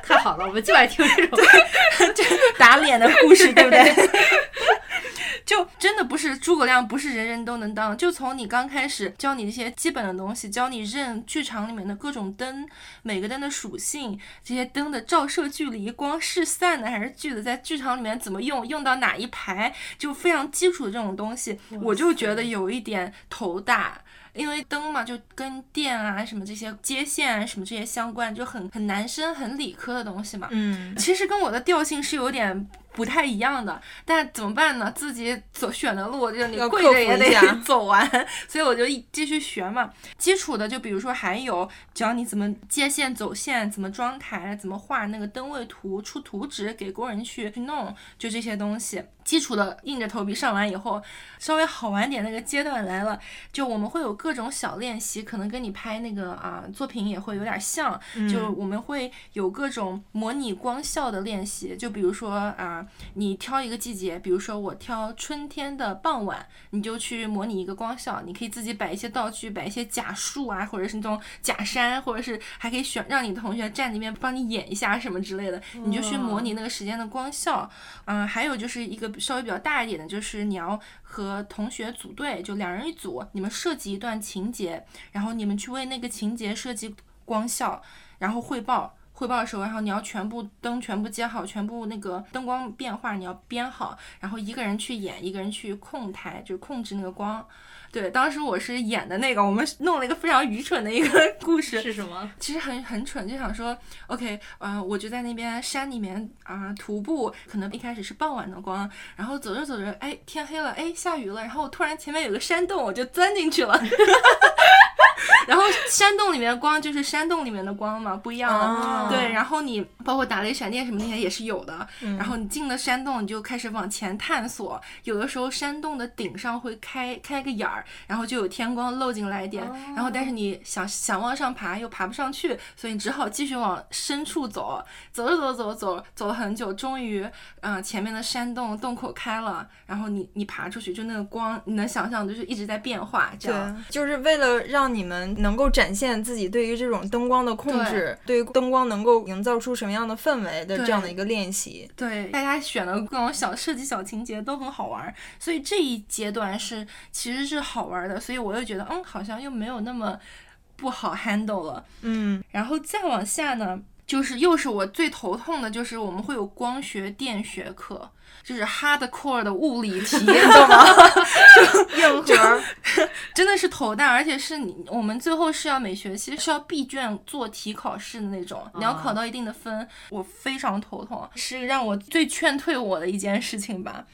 太好了，我们就爱听这种。(laughs) 打脸的故事，对不对？就真的不是诸葛亮，不是人人都能当。就从你刚开始教你一些基本的东西，教你认剧场里面的各种灯，每个灯的属性，这些灯的照射距离，光是散的还是聚的，在剧场里面怎么用，用到哪一排，就非常基础的这种东西，我就觉得有一点头大。因为灯嘛，就跟电啊什么这些接线啊什么这些相关，就很很男生很理科的东西嘛。嗯，其实跟我的调性是有点不太一样的，但怎么办呢？自己走选的路，就是你跪着也得走完，所以我就一继续学嘛。基础的就比如说还有教你怎么接线走线，怎么装台，怎么画那个灯位图，出图纸给工人去去弄，就这些东西。基础的硬着头皮上完以后，稍微好玩点那个阶段来了，就我们会有各种小练习，可能跟你拍那个啊作品也会有点像，就我们会有各种模拟光效的练习，就比如说啊，你挑一个季节，比如说我挑春天的傍晚，你就去模拟一个光效，你可以自己摆一些道具，摆一些假树啊，或者是那种假山，或者是还可以选让你同学站那边帮你演一下什么之类的，你就去模拟那个时间的光效，嗯，还有就是一个。稍微比较大一点的，就是你要和同学组队，就两人一组，你们设计一段情节，然后你们去为那个情节设计光效，然后汇报。汇报的时候，然后你要全部灯全部接好，全部那个灯光变化你要编好，然后一个人去演，一个人去控台，就控制那个光。对，当时我是演的那个，我们弄了一个非常愚蠢的一个 (laughs) 故事，是什么？其实很很蠢，就想说，OK，嗯，我就在那边山里面啊徒步，可能一开始是傍晚的光，然后走着走着，哎，天黑了，哎，下雨了，然后我突然前面有个山洞，我就钻进去了。(laughs) 然后山洞里面的光就是山洞里面的光嘛，不一样的。对，然后你包括打雷闪电什么那些也是有的。然后你进了山洞，你就开始往前探索。有的时候山洞的顶上会开开个眼儿，然后就有天光漏进来一点。然后但是你想想往上爬又爬不上去，所以你只好继续往深处走。走着走着走走走了很久，终于嗯前面的山洞洞口开了，然后你你爬出去，就那个光你能想象就是一直在变化，这样就是为了让你们。能够展现自己对于这种灯光的控制，对于灯光能够营造出什么样的氛围的这样的一个练习。对，大家选的各种小设计、小情节都很好玩，所以这一阶段是其实是好玩的。所以我又觉得，嗯，好像又没有那么不好 handle 了。嗯，然后再往下呢，就是又是我最头痛的，就是我们会有光学电学课。就是 hardcore 的物理题，你懂吗？(laughs) 硬核，(laughs) 真的是头大，而且是你我们最后是要每学期是要闭卷做题考试的那种，你要考到一定的分，我非常头痛，是让我最劝退我的一件事情吧。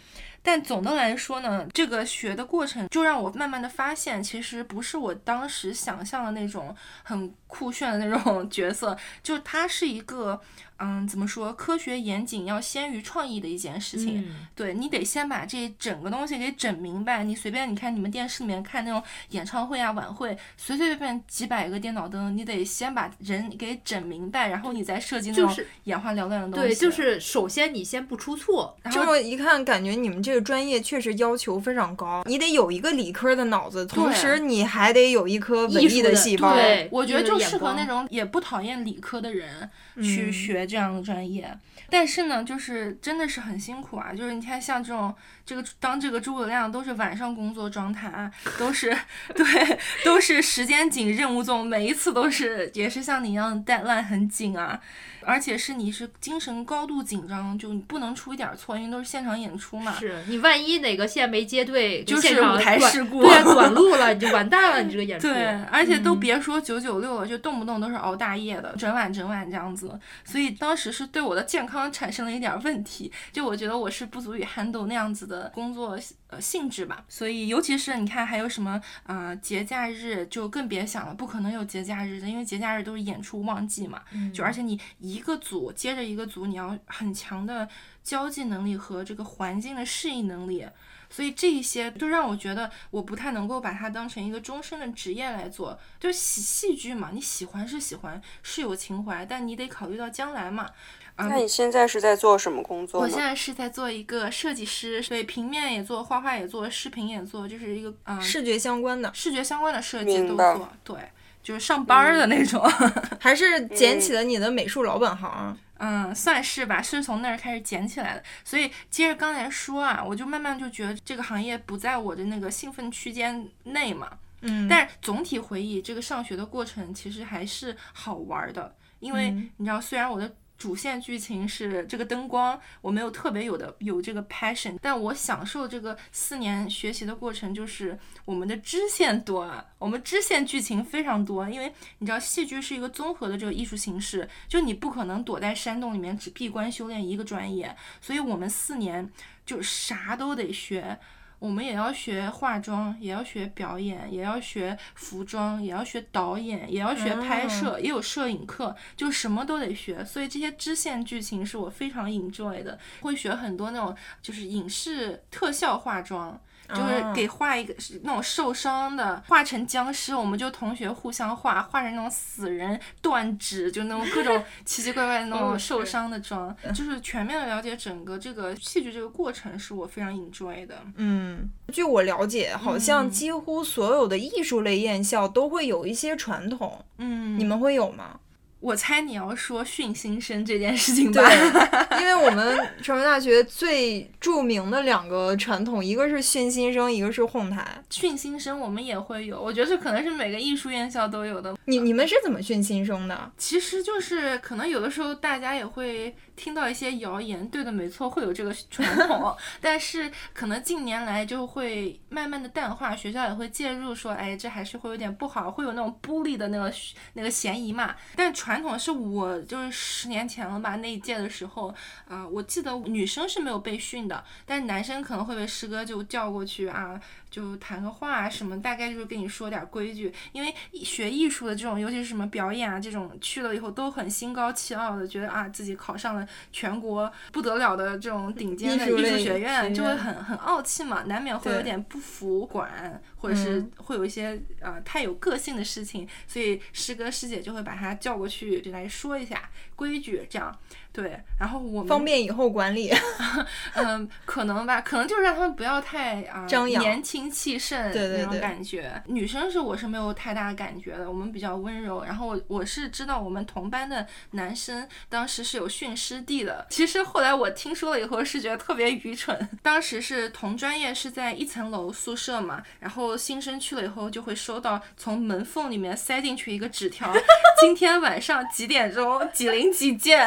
但总的来说呢，这个学的过程就让我慢慢的发现，其实不是我当时想象的那种很酷炫的那种 (laughs) 角色，就它是一个。嗯，怎么说？科学严谨要先于创意的一件事情。对你得先把这整个东西给整明白。你随便你看你们电视里面看那种演唱会啊晚会，随随便便几百个电脑灯，你得先把人给整明白，然后你再设计那种眼花缭乱的东西。对，就是首先你先不出错。然后一看，感觉你们这个专业确实要求非常高。你得有一个理科的脑子，同时你还得有一颗文艺的细胞。对，我觉得就适合那种也不讨厌理科的人去学。这样的专业，但是呢，就是真的是很辛苦啊！就是你看，像这种这个当这个诸葛亮都是晚上工作状态，都是 (laughs) 对，都是时间紧、任务重，每一次都是也是像你一样 deadline 很紧啊。而且是你是精神高度紧张，就你不能出一点错，因为都是现场演出嘛。是你万一哪个线没接对，就是舞台事故，对，短路了你就完蛋了，你这个演出。对，而且都别说九九六了，就动不动都是熬大夜的，整晚整晚这样子。所以当时是对我的健康产生了一点问题，就我觉得我是不足以 handle 那样子的工作呃性质吧。所以尤其是你看还有什么啊节假日，就更别想了，不可能有节假日的，因为节假日都是演出旺季嘛。就而且你一。个组接着一个组，你要很强的交际能力和这个环境的适应能力，所以这一些就让我觉得我不太能够把它当成一个终身的职业来做。就喜戏剧嘛，你喜欢是喜欢，是有情怀，但你得考虑到将来嘛。那你现在是在做什么工作？我现在是在做一个设计师，对，平面也做，画画也做，视频也做，就是一个啊，视觉相关的，视觉相关的设计都做，对。就是上班的那种，(laughs) 还是捡起了你的美术老本行？嗯，算是吧，是从那儿开始捡起来的。所以接着刚才说啊，我就慢慢就觉得这个行业不在我的那个兴奋区间内嘛。嗯，但是总体回忆这个上学的过程，其实还是好玩的，因为你知道，虽然我的。主线剧情是这个灯光，我没有特别有的有这个 passion，但我享受这个四年学习的过程，就是我们的支线多啊，我们支线剧情非常多。因为你知道，戏剧是一个综合的这个艺术形式，就你不可能躲在山洞里面只闭关修炼一个专业，所以我们四年就啥都得学。我们也要学化妆，也要学表演，也要学服装，也要学导演，也要学拍摄，也有摄影课，就什么都得学。所以这些支线剧情是我非常 enjoy 的，会学很多那种就是影视特效化妆。就是给画一个那种受伤的，画成僵尸，我们就同学互相画，画成那种死人断指，就那种各种 (laughs) 奇奇怪怪的那种受伤的妆，就是全面的了解整个这个戏剧这个过程，是我非常 enjoy 的。嗯，据我了解，好像几乎所有的艺术类院校都会有一些传统。嗯，你们会有吗？我猜你要说训新生这件事情吧？对，(laughs) 因为我们传媒大学最著名的两个传统，一个是训新生，一个是哄抬。训新生我们也会有，我觉得这可能是每个艺术院校都有的。你你们是怎么训新生的？其实就是可能有的时候大家也会。听到一些谣言，对的，没错，会有这个传统，(laughs) 但是可能近年来就会慢慢的淡化，学校也会介入说，哎，这还是会有点不好，会有那种孤立的那个那个嫌疑嘛。但传统是我就是十年前了吧，那一届的时候，啊，我记得女生是没有被训的，但男生可能会被师哥就叫过去啊。就谈个话什么，大概就是跟你说点规矩。因为学艺术的这种，尤其是什么表演啊这种，去了以后都很心高气傲的，觉得啊自己考上了全国不得了的这种顶尖的艺术学院，就会很很傲气嘛，难免会有点不服管，或者是会有一些呃太有个性的事情，所以师哥师姐就会把他叫过去，就来说一下规矩，这样。对，然后我们方便以后管理，(laughs) 嗯，可能吧，可能就是让他们不要太啊张扬、年轻气盛那种感觉。女生是我是没有太大感觉的，我们比较温柔。然后我我是知道我们同班的男生当时是有训师弟的。其实后来我听说了以后是觉得特别愚蠢。(laughs) 当时是同专业是在一层楼宿舍嘛，然后新生去了以后就会收到从门缝里面塞进去一个纸条，(laughs) 今天晚上几点钟几零几见，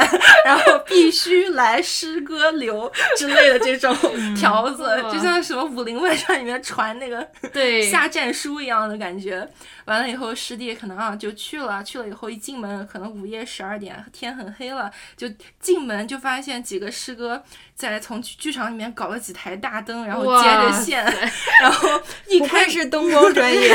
然后。然后必须来诗歌流之类的这种条子，就像什么《武林外传》里面传那个对下战书一样的感觉。完了以后，师弟可能啊就去了，去了以后一进门，可能午夜十二点，天很黑了，就进门就发现几个师哥在从剧场里面搞了几台大灯，然后接着线，然后一开是灯光专业，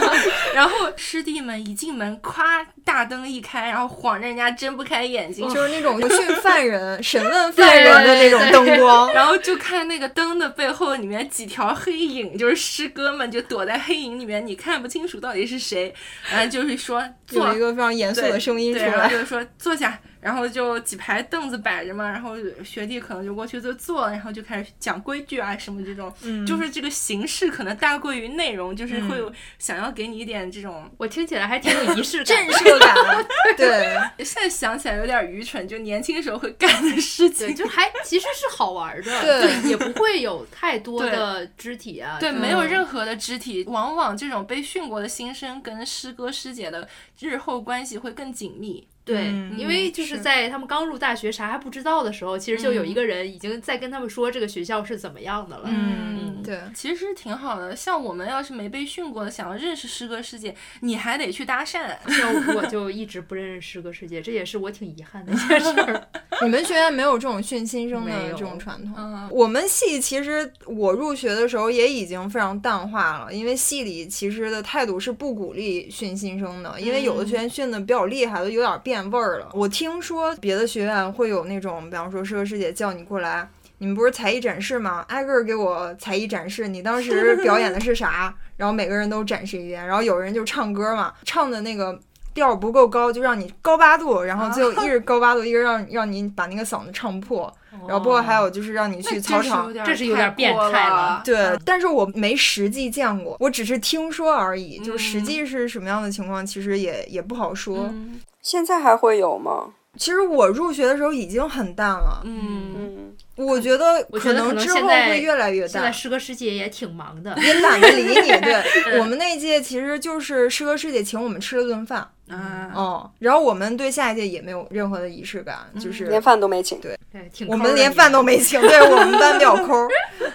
(laughs) 然后师弟们一进门，咵大灯一开，然后晃着人家睁不开眼睛，就是那种训 (laughs) 犯人、审问犯人的那种灯光，然后就看那个灯的背后里面几条黑影，就是师哥们就躲在黑影里面，你看不清楚到底是谁，然后就是说做一个非常严肃的声音出来，就是说坐下。然后就几排凳子摆着嘛，然后学弟可能就过去就坐，然后就开始讲规矩啊什么这种，就是这个形式可能大过于内容，就是会有想要给你一点这种，我听起来还挺有仪式感、震慑感。(laughs) 对，现在想起来有点愚蠢，就年轻时候会干的事情，就还 (laughs) 其实是好玩的，对，也不会有太多的肢体啊，对，没有任何的肢体，往往这种被训过的新生跟师哥师姐的日后关系会更紧密。对，因为就是在他们刚入大学啥还不知道的时候，其实就有一个人已经在跟他们说这个学校是怎么样的了。嗯，对，其实挺好的。像我们要是没被训过的，想要认识师哥师姐，你还得去搭讪。像我就一直不认识师哥师姐，这也是我挺遗憾的一件事儿。(laughs) 你们学院没有这种训新生的这种传统？我们系其实我入学的时候也已经非常淡化了，因为系里其实的态度是不鼓励训新生的，因为有的学院训的比较厉害都，有点变。味儿了。我听说别的学院会有那种，比方说师哥师姐叫你过来，你们不是才艺展示吗？挨个给我才艺展示，你当时表演的是啥？(laughs) 然后每个人都展示一遍。然后有人就唱歌嘛，唱的那个调不够高，就让你高八度，然后就一直 (laughs) 高八度，一直让让你把那个嗓子唱破。然后包括还有就是让你去操场，这是有点变态了。对，但是我没实际见过，我只是听说而已。就实际是什么样的情况，其实也也不好说。现在还会有吗？其实我入学的时候已经很淡了。嗯，我觉得可能之后会越来越淡。现在师哥师姐也挺忙的，也懒得理你。对 (laughs) 我们那届其实就是师哥师姐请我们吃了顿饭。啊，哦，然后我们对下一届也没有任何的仪式感，就是连饭都没请。对，对，我们连饭都没请。对 (laughs) 我们班比较抠。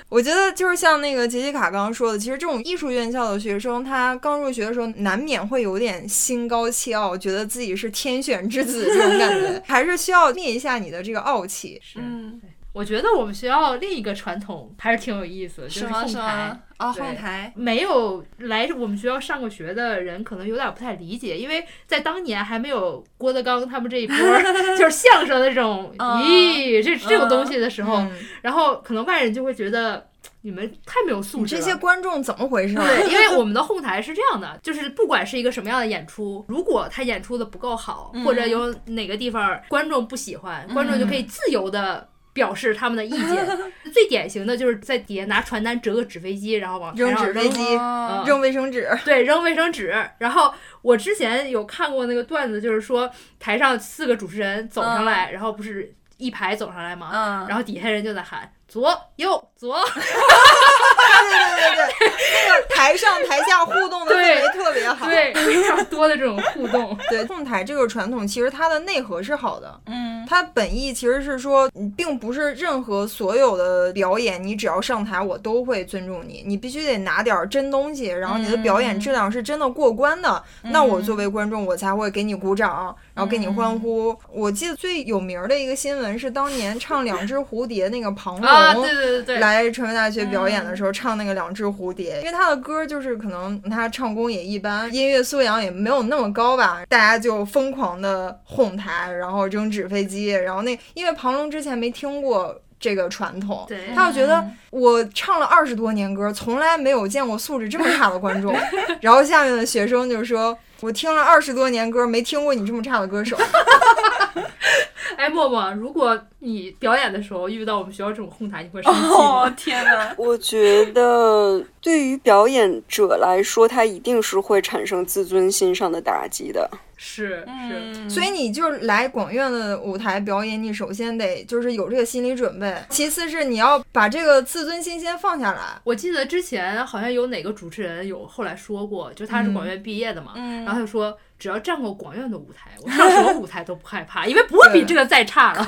我觉得就是像那个杰西卡刚刚说的，其实这种艺术院校的学生，他刚入学的时候难免会有点心高气傲，觉得自己是天选之子这种感觉，(laughs) 还是需要灭一下你的这个傲气。嗯。我觉得我们学校另一个传统还是挺有意思的，就是？后台是吗。？哦，对后台。没有来我们学校上过学的人，可能有点不太理解，因为在当年还没有郭德纲他们这一波 (laughs) 就是相声的这种，嗯咦，这这种东西的时候，嗯然后可能外人就会觉得你们太没有素质了。这些观众怎么回事？对，(laughs) 因为我们的后台是这样的，就是不管是一个什么样的演出，如果他演出的不够好，或者有哪个地方观众不喜欢，观众就可以自由的。表示他们的意见，(laughs) 最典型的就是在底下拿传单折个纸飞机，然后往扔纸飞机，哦。扔卫生纸，对，扔卫生纸。然后我之前有看过那个段子，就是说台上四个主持人走上来，然后不是一排走上来吗？嗯，然后底下人就在喊左右左，对对对对，那个台上台下互动的氛围特别好。对，非常多的这种互动。对，控台这个传统其实它的内核是好的，嗯，它本意其实是说，你并不是任何所有的表演，你只要上台我都会尊重你，你必须得拿点真东西，然后你的表演质量是真的过关的，那我作为观众我才会给你鼓掌，然后给你欢呼。我记得最有名的一个新闻是当年唱《两只蝴蝶》那个庞龙。啊，对对对对，来传媒大学表演的时候唱那个《两只蝴蝶》，因为他的歌就是可能他唱功也一般，音乐素养也没有那么高吧，大家就疯狂的哄他，然后扔纸飞机，然后那因为庞龙之前没听过。这个传统，对他就觉得我唱了二十多年歌，从来没有见过素质这么差的观众。(laughs) 然后下面的学生就说：“我听了二十多年歌，没听过你这么差的歌手。(laughs) 哎，默默，如果你表演的时候遇到我们学校这种哄抬，你会生气吗？哦天哪！(laughs) 我觉得对于表演者来说，他一定是会产生自尊心上的打击的。是是，嗯，所以你就是来广院的舞台表演，你首先得就是有这个心理准备，其次是你要把这个自尊心先放下来。我记得之前好像有哪个主持人有后来说过，就他是广院毕业的嘛，嗯然后他就说。只要站过广院的舞台，我上什么舞台都不害怕，因为不会比这个再差了。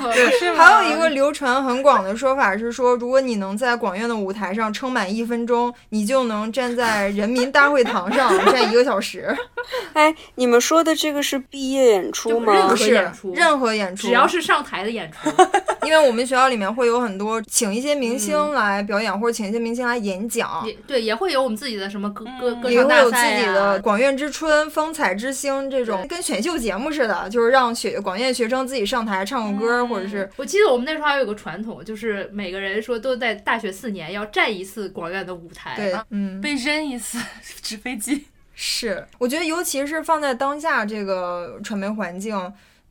还有一个流传很广的说法是说，如果你能在广院的舞台上撑满一分钟，你就能站在人民大会堂上站一个小时。哎，你们说的这个是毕业演出吗任何不？是演出任何演出，只要是上台的演出，(laughs) 因为我们学校里面会有很多请一些明星来表演，或者请一些明星来演讲。也对，也会有我们自己的什么歌歌嗯歌也会有自唱大赛己的啊。广院之春、风采之星这种跟选秀节目似的，就是让学广院学生自己上台唱个歌，嗯或者是我记得我们那时候还有个传统，就是每个人说都在大学四年要站一次广院的舞台。对，嗯，被扔一次纸飞机。是，我觉得尤其是放在当下这个传媒环境，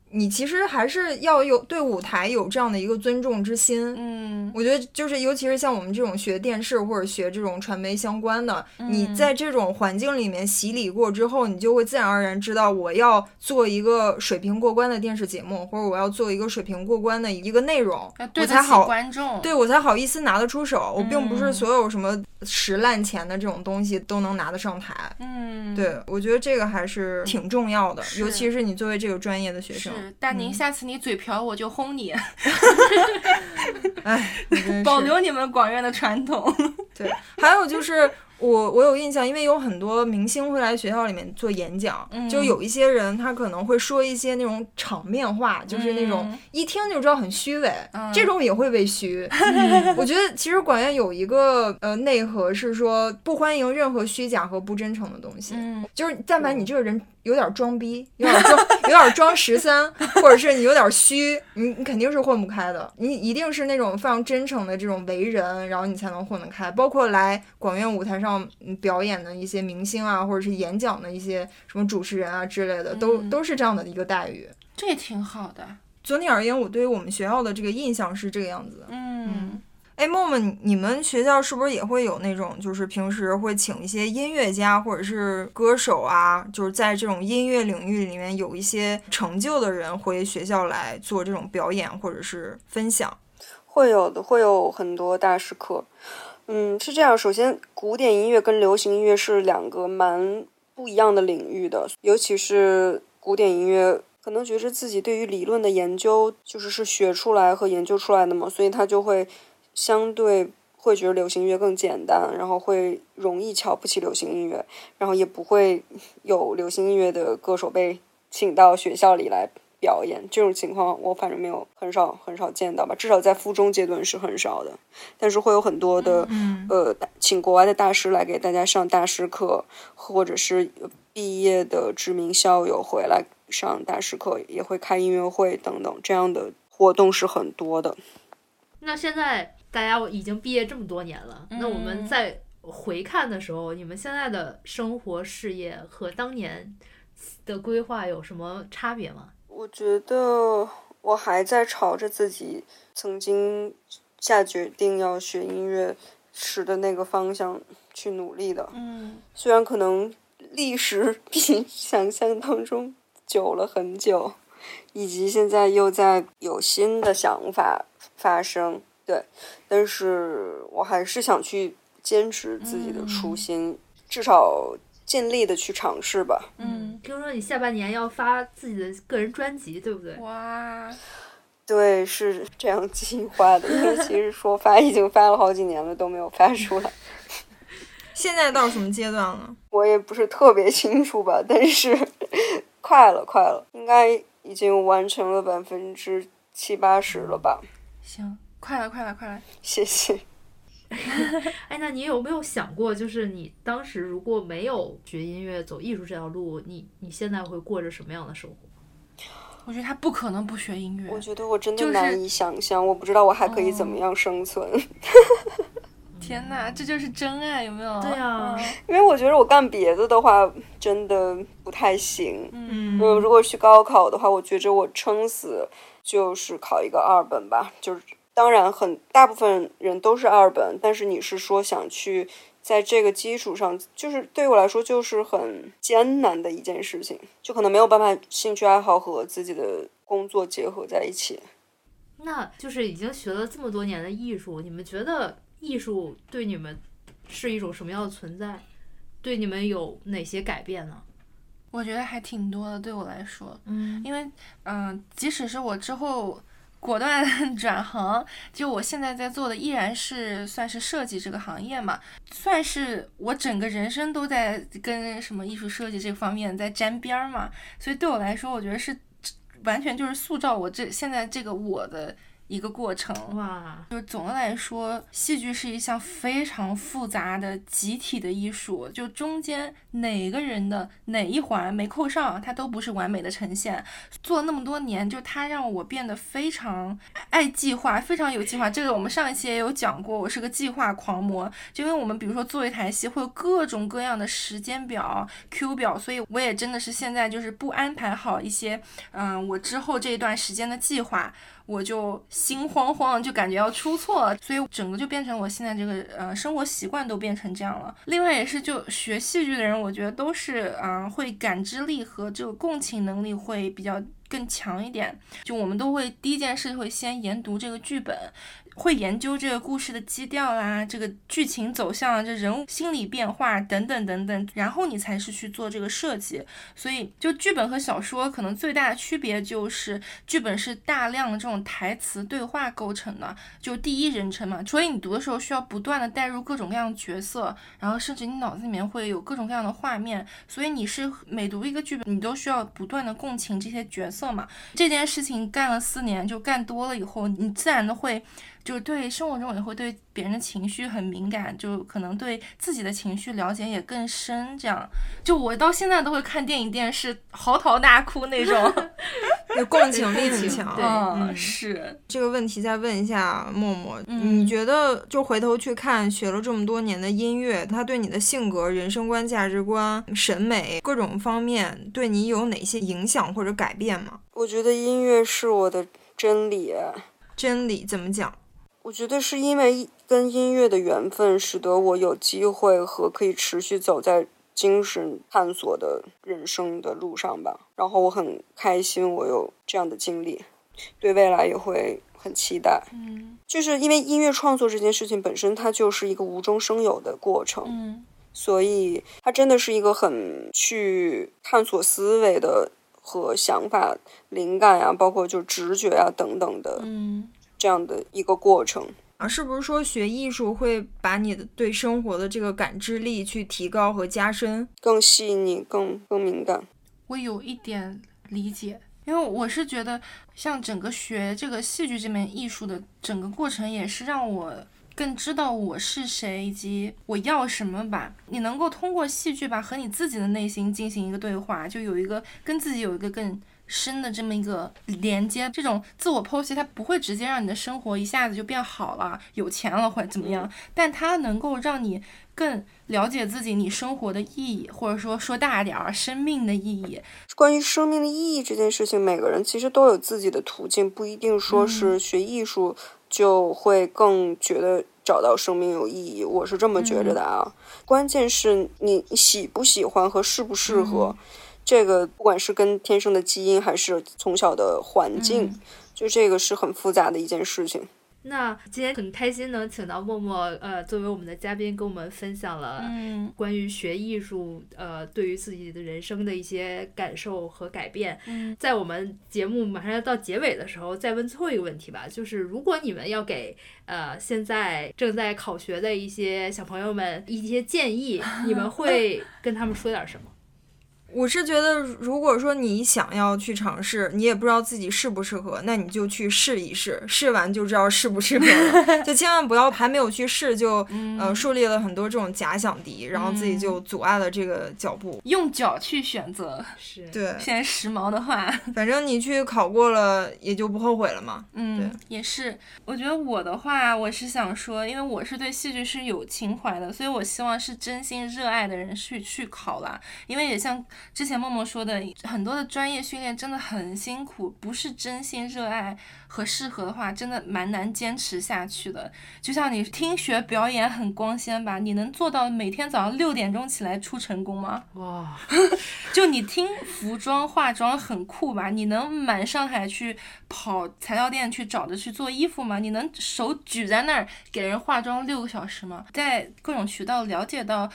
你其实还是要有对舞台有这样的一个尊重之心。嗯我觉得就是，尤其是像我们这种学电视或者学这种传媒相关的，你嗯在这种环境里面洗礼过之后，你就会自然而然知道我要做一个水平过关的电视节目，或者我要做一个水平过关的一个内容，我才好观众。对我才好意思拿得出手。我并不是嗯所有什么拾烂钱的这种东西都能拿得上台。嗯，对，我觉得这个还是挺重要的，尤其是你作为这个专业的学生。是大宁，下次你嘴瓢我就轰你，(laughs) 哎，(laughs) 保留你们广院的传统。对，还有就是我我有印象，因为有很多明星会来学校里面做演讲，嗯。就有一些人他可能会说一些那种场面话，就是那种嗯。一听就知道很虚伪，嗯。这种也会被虚。(laughs) 我觉得其实管院有一个呃内核是说不欢迎任何虚假和不真诚的东西，嗯。就是但凡你这个人有点装逼，有点装，有点装十三，(laughs) 或者是你有点虚，你你肯定是混不开的。你一定是那种非常真诚的这种为人，然后你才能混得开。包括来广院舞台上嗯表演的一些明星啊，或者是演讲的一些什么主持人啊之类的，都嗯都是这样的一个待遇。这也挺好的。总体而言，我对于我们学校的这个印象是这个样子的。嗯，哎，默默，你们学校是不是也会有那种，就是平时会请一些音乐家或者是歌手啊，就是在这种音乐领域里面有一些成就的人回学校来做这种表演或者是分享？会有的，会有很多大师课。嗯，是这样。首先，古典音乐跟流行音乐是两个蛮不一样的领域的，尤其是古典音乐，可能觉着自己对于理论的研究就是是学出来和研究出来的嘛，所以他就会相对会觉得流行音乐更简单，然后会容易瞧不起流行音乐，然后也不会 (laughs) 有流行音乐的歌手被请到学校里来表演。这种情况我反正没有很少很少见到吧，至少在附中阶段是很少的。但是会有很多的、嗯呃，请国外的大师来给大家上大师课，或者是毕业的知名校友回来上大师课，也会开音乐会等等，这样的活动是很多的。那现在大家已经毕业这么多年了，那我们嗯在回看的时候，你们现在的生活事业和当年的规划有什么差别吗？我觉得我还在朝着自己曾经下决定要学音乐时的那个方向去努力的。嗯虽然可能历时 (laughs) 比想象当中久了很久，以及现在又在有新的想法发生，对，但是我还是想去坚持自己的初心，至少尽力的去尝试吧。嗯，听说你下半年要发自己的个人专辑，对不对？哇，对，是这样计划的，因为其实说发已经发了好几年了，都没有发出来。(laughs) 现在到什么阶段了？(laughs) 我也不是特别清楚吧，但是 (laughs) 快了，快了，应该已经完成了百分之七八十了吧。行，快来快来快来，谢谢。(laughs) 哎，那你有没有想过，就是你当时如果没有学音乐、走艺术这条路，你你现在会过着什么样的生活？我觉得他不可能不学音乐我。觉得我真的难以想象，我不知道我还可以怎么样生存，(laughs) 天哪，这就是真爱，有没有？对啊嗯因为我觉得我干别的的话真的不太行。嗯嗯，如果去高考的话，我觉着我撑死就是考一个二本吧。就是当然很大部分人都是二本，但是你是说想去在这个基础上，就是对我来说就是很艰难的一件事情，就可能没有办法兴趣爱好和自己的工作结合在一起。那就是已经学了这么多年的艺术，你们觉得艺术对你们是一种什么样的存在？对你们有哪些改变呢？我觉得还挺多的，对我来说，嗯因为嗯、即使是我之后果断 (laughs) 转行，就我现在在做的依然是算是设计这个行业嘛，算是我整个人生都在跟什么艺术设计这方面在沾边儿嘛，所以对我来说，我觉得是完全就是塑造我这现在这个我的一个过程。哇，就总的来说，戏剧是一项非常复杂的集体的艺术，就中间哪个人的哪一环没扣上，它都不是完美的呈现。做了那么多年，就它让我变得非常爱计划，非常有计划。这个我们上一期也有讲过，我是个计划狂魔。就因为我们比如说做一台戏，会有各种各样的时间表、Q 表，所以我也真的是现在就是不安排好一些，嗯、我之后这一段时间的计划。我就心慌慌，就感觉要出错，所以整个就变成我现在这个呃生活习惯都变成这样了。另外也是，就学戏剧的人，我觉得都是嗯、会感知力和这个共情能力会比较更强一点。就我们都会第一件事会先研读这个剧本，会研究这个故事的基调啦，这个剧情走向，这人物心理变化等等等等，然后你才是去做这个设计。所以，就剧本和小说可能最大的区别就是，剧本是大量的这种台词对话构成的，就第一人称嘛，所以你读的时候需要不断的带入各种各样的角色，然后甚至你脑子里面会有各种各样的画面，所以你是每读一个剧本，你都需要不断的共情这些角色嘛。这件事情干了四年，就干多了以后，你自然的会。就对生活中也会对别人的情绪很敏感，就可能对自己的情绪了解也更深。这样，就我到现在都会看电影、电视嚎啕大哭那种。(laughs) 有共情力很强。对是。这个问题再问一下默默，嗯你觉得就回头去看学了这么多年的音乐，它对你的性格、人生观、价值观、审美各种方面对你有哪些影响或者改变吗？我觉得音乐是我的真理。真理怎么讲？我觉得是因为跟音乐的缘分，使得我有机会和可以持续走在精神探索的人生的路上吧。然后我很开心，我有这样的经历，对未来也会很期待。嗯就是因为音乐创作这件事情本身，它就是一个无中生有的过程，嗯所以它真的是一个很去探索思维的和想法、灵感啊、包括就直觉啊、等等的嗯这样的一个过程。啊，是不是说学艺术会把你的对生活的这个感知力去提高和加深？更细腻、更更敏感。我有一点理解，因为我是觉得，像整个学这个戏剧这门艺术的整个过程，也是让我更知道我是谁以及我要什么吧。你能够通过戏剧吧和你自己的内心进行一个对话，就有一个跟自己有一个更深的这么一个连接。这种自我剖析，它不会直接让你的生活一下子就变好了、有钱了或者怎么样，但它能够让你更了解自己，你生活的意义，或者说说大点儿，生命的意义。关于生命的意义这件事情，每个人其实都有自己的途径，不一定说是学艺术就会更觉得找到生命有意义。我是这么觉着的啊。关键是你喜不喜欢和适不适合，这个不管是跟天生的基因还是从小的环境，就这个是很复杂的一件事情。那今天很开心能请到默默，呃，作为我们的嘉宾，跟我们分享了嗯关于学艺术，呃，对于自己的人生的一些感受和改变。嗯在我们节目马上要到结尾的时候，再问最后一个问题吧，就是如果你们要给呃现在正在考学的一些小朋友们一些建议，你们 (laughs) 会跟他们说点什么？我是觉得，如果说你想要去尝试，你也不知道自己适不适合，那你就去试一试，试完就知道适不适合了。(laughs) 就千万不要还没有去试就、呃树立了很多这种假想敌，然后自己就阻碍了这个脚步。用脚去选择，是，对，现在时髦的话，反正你去考过了，也就不后悔了嘛。嗯，也是。我觉得我的话，我是想说，因为我是对戏剧是有情怀的，所以我希望是真心热爱的人去去考啦。因为也像之前默默说的，很多的专业训练真的很辛苦，不是真心热爱和适合的话，真的蛮难坚持下去的。就像你听学表演很光鲜吧，你能做到每天早上六点钟起来出成功吗？哇，(laughs) 就你听服装化妆很酷吧？你能满上海去跑材料店去找着去做衣服吗？你能手举在那儿给人化妆六个小时吗？在各种渠道了解到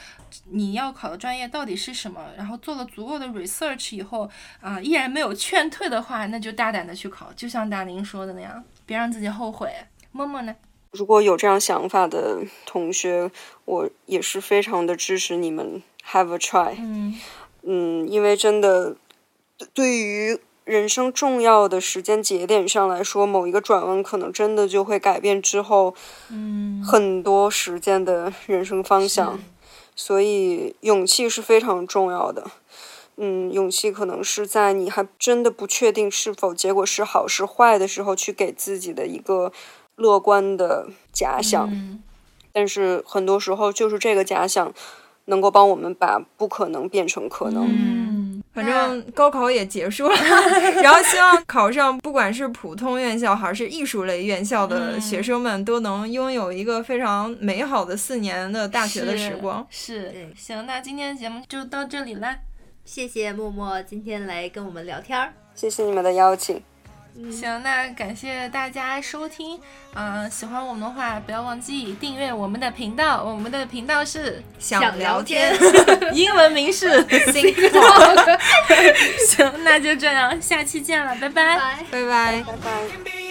你要考的专业到底是什么，然后做了足够的 research 以后，啊、依然没有劝退的话，那就大胆的去考，就像大宁说的那样，别让自己后悔。默默呢？如果有这样想法的同学，我也是非常的支持你们 have a try。嗯嗯，因为真的对对于人生重要的时间节点上来说，某一个转弯可能真的就会改变之后嗯，很多时间的人生方向。所以勇气是非常重要的。嗯，勇气可能是在你还真的不确定是否结果是好是坏的时候，去给自己的一个乐观的假想。嗯但是很多时候，就是这个假想能够帮我们把不可能变成可能。嗯，反正高考也结束了，(laughs) 然后希望考上不管是普通院校还是艺术类院校的学生们，都能拥有一个非常美好的四年的大学的时光。是对行，那今天的节目就到这里啦。谢谢默默今天来跟我们聊天儿。谢谢你们的邀请。行，那感谢大家收听，嗯、喜欢我们的话，不要忘记订阅我们的频道，我们的频道是想聊天，(laughs) 英文名是 (laughs) Think (laughs) 行，那就这样，下期见了，拜拜。拜。拜拜。拜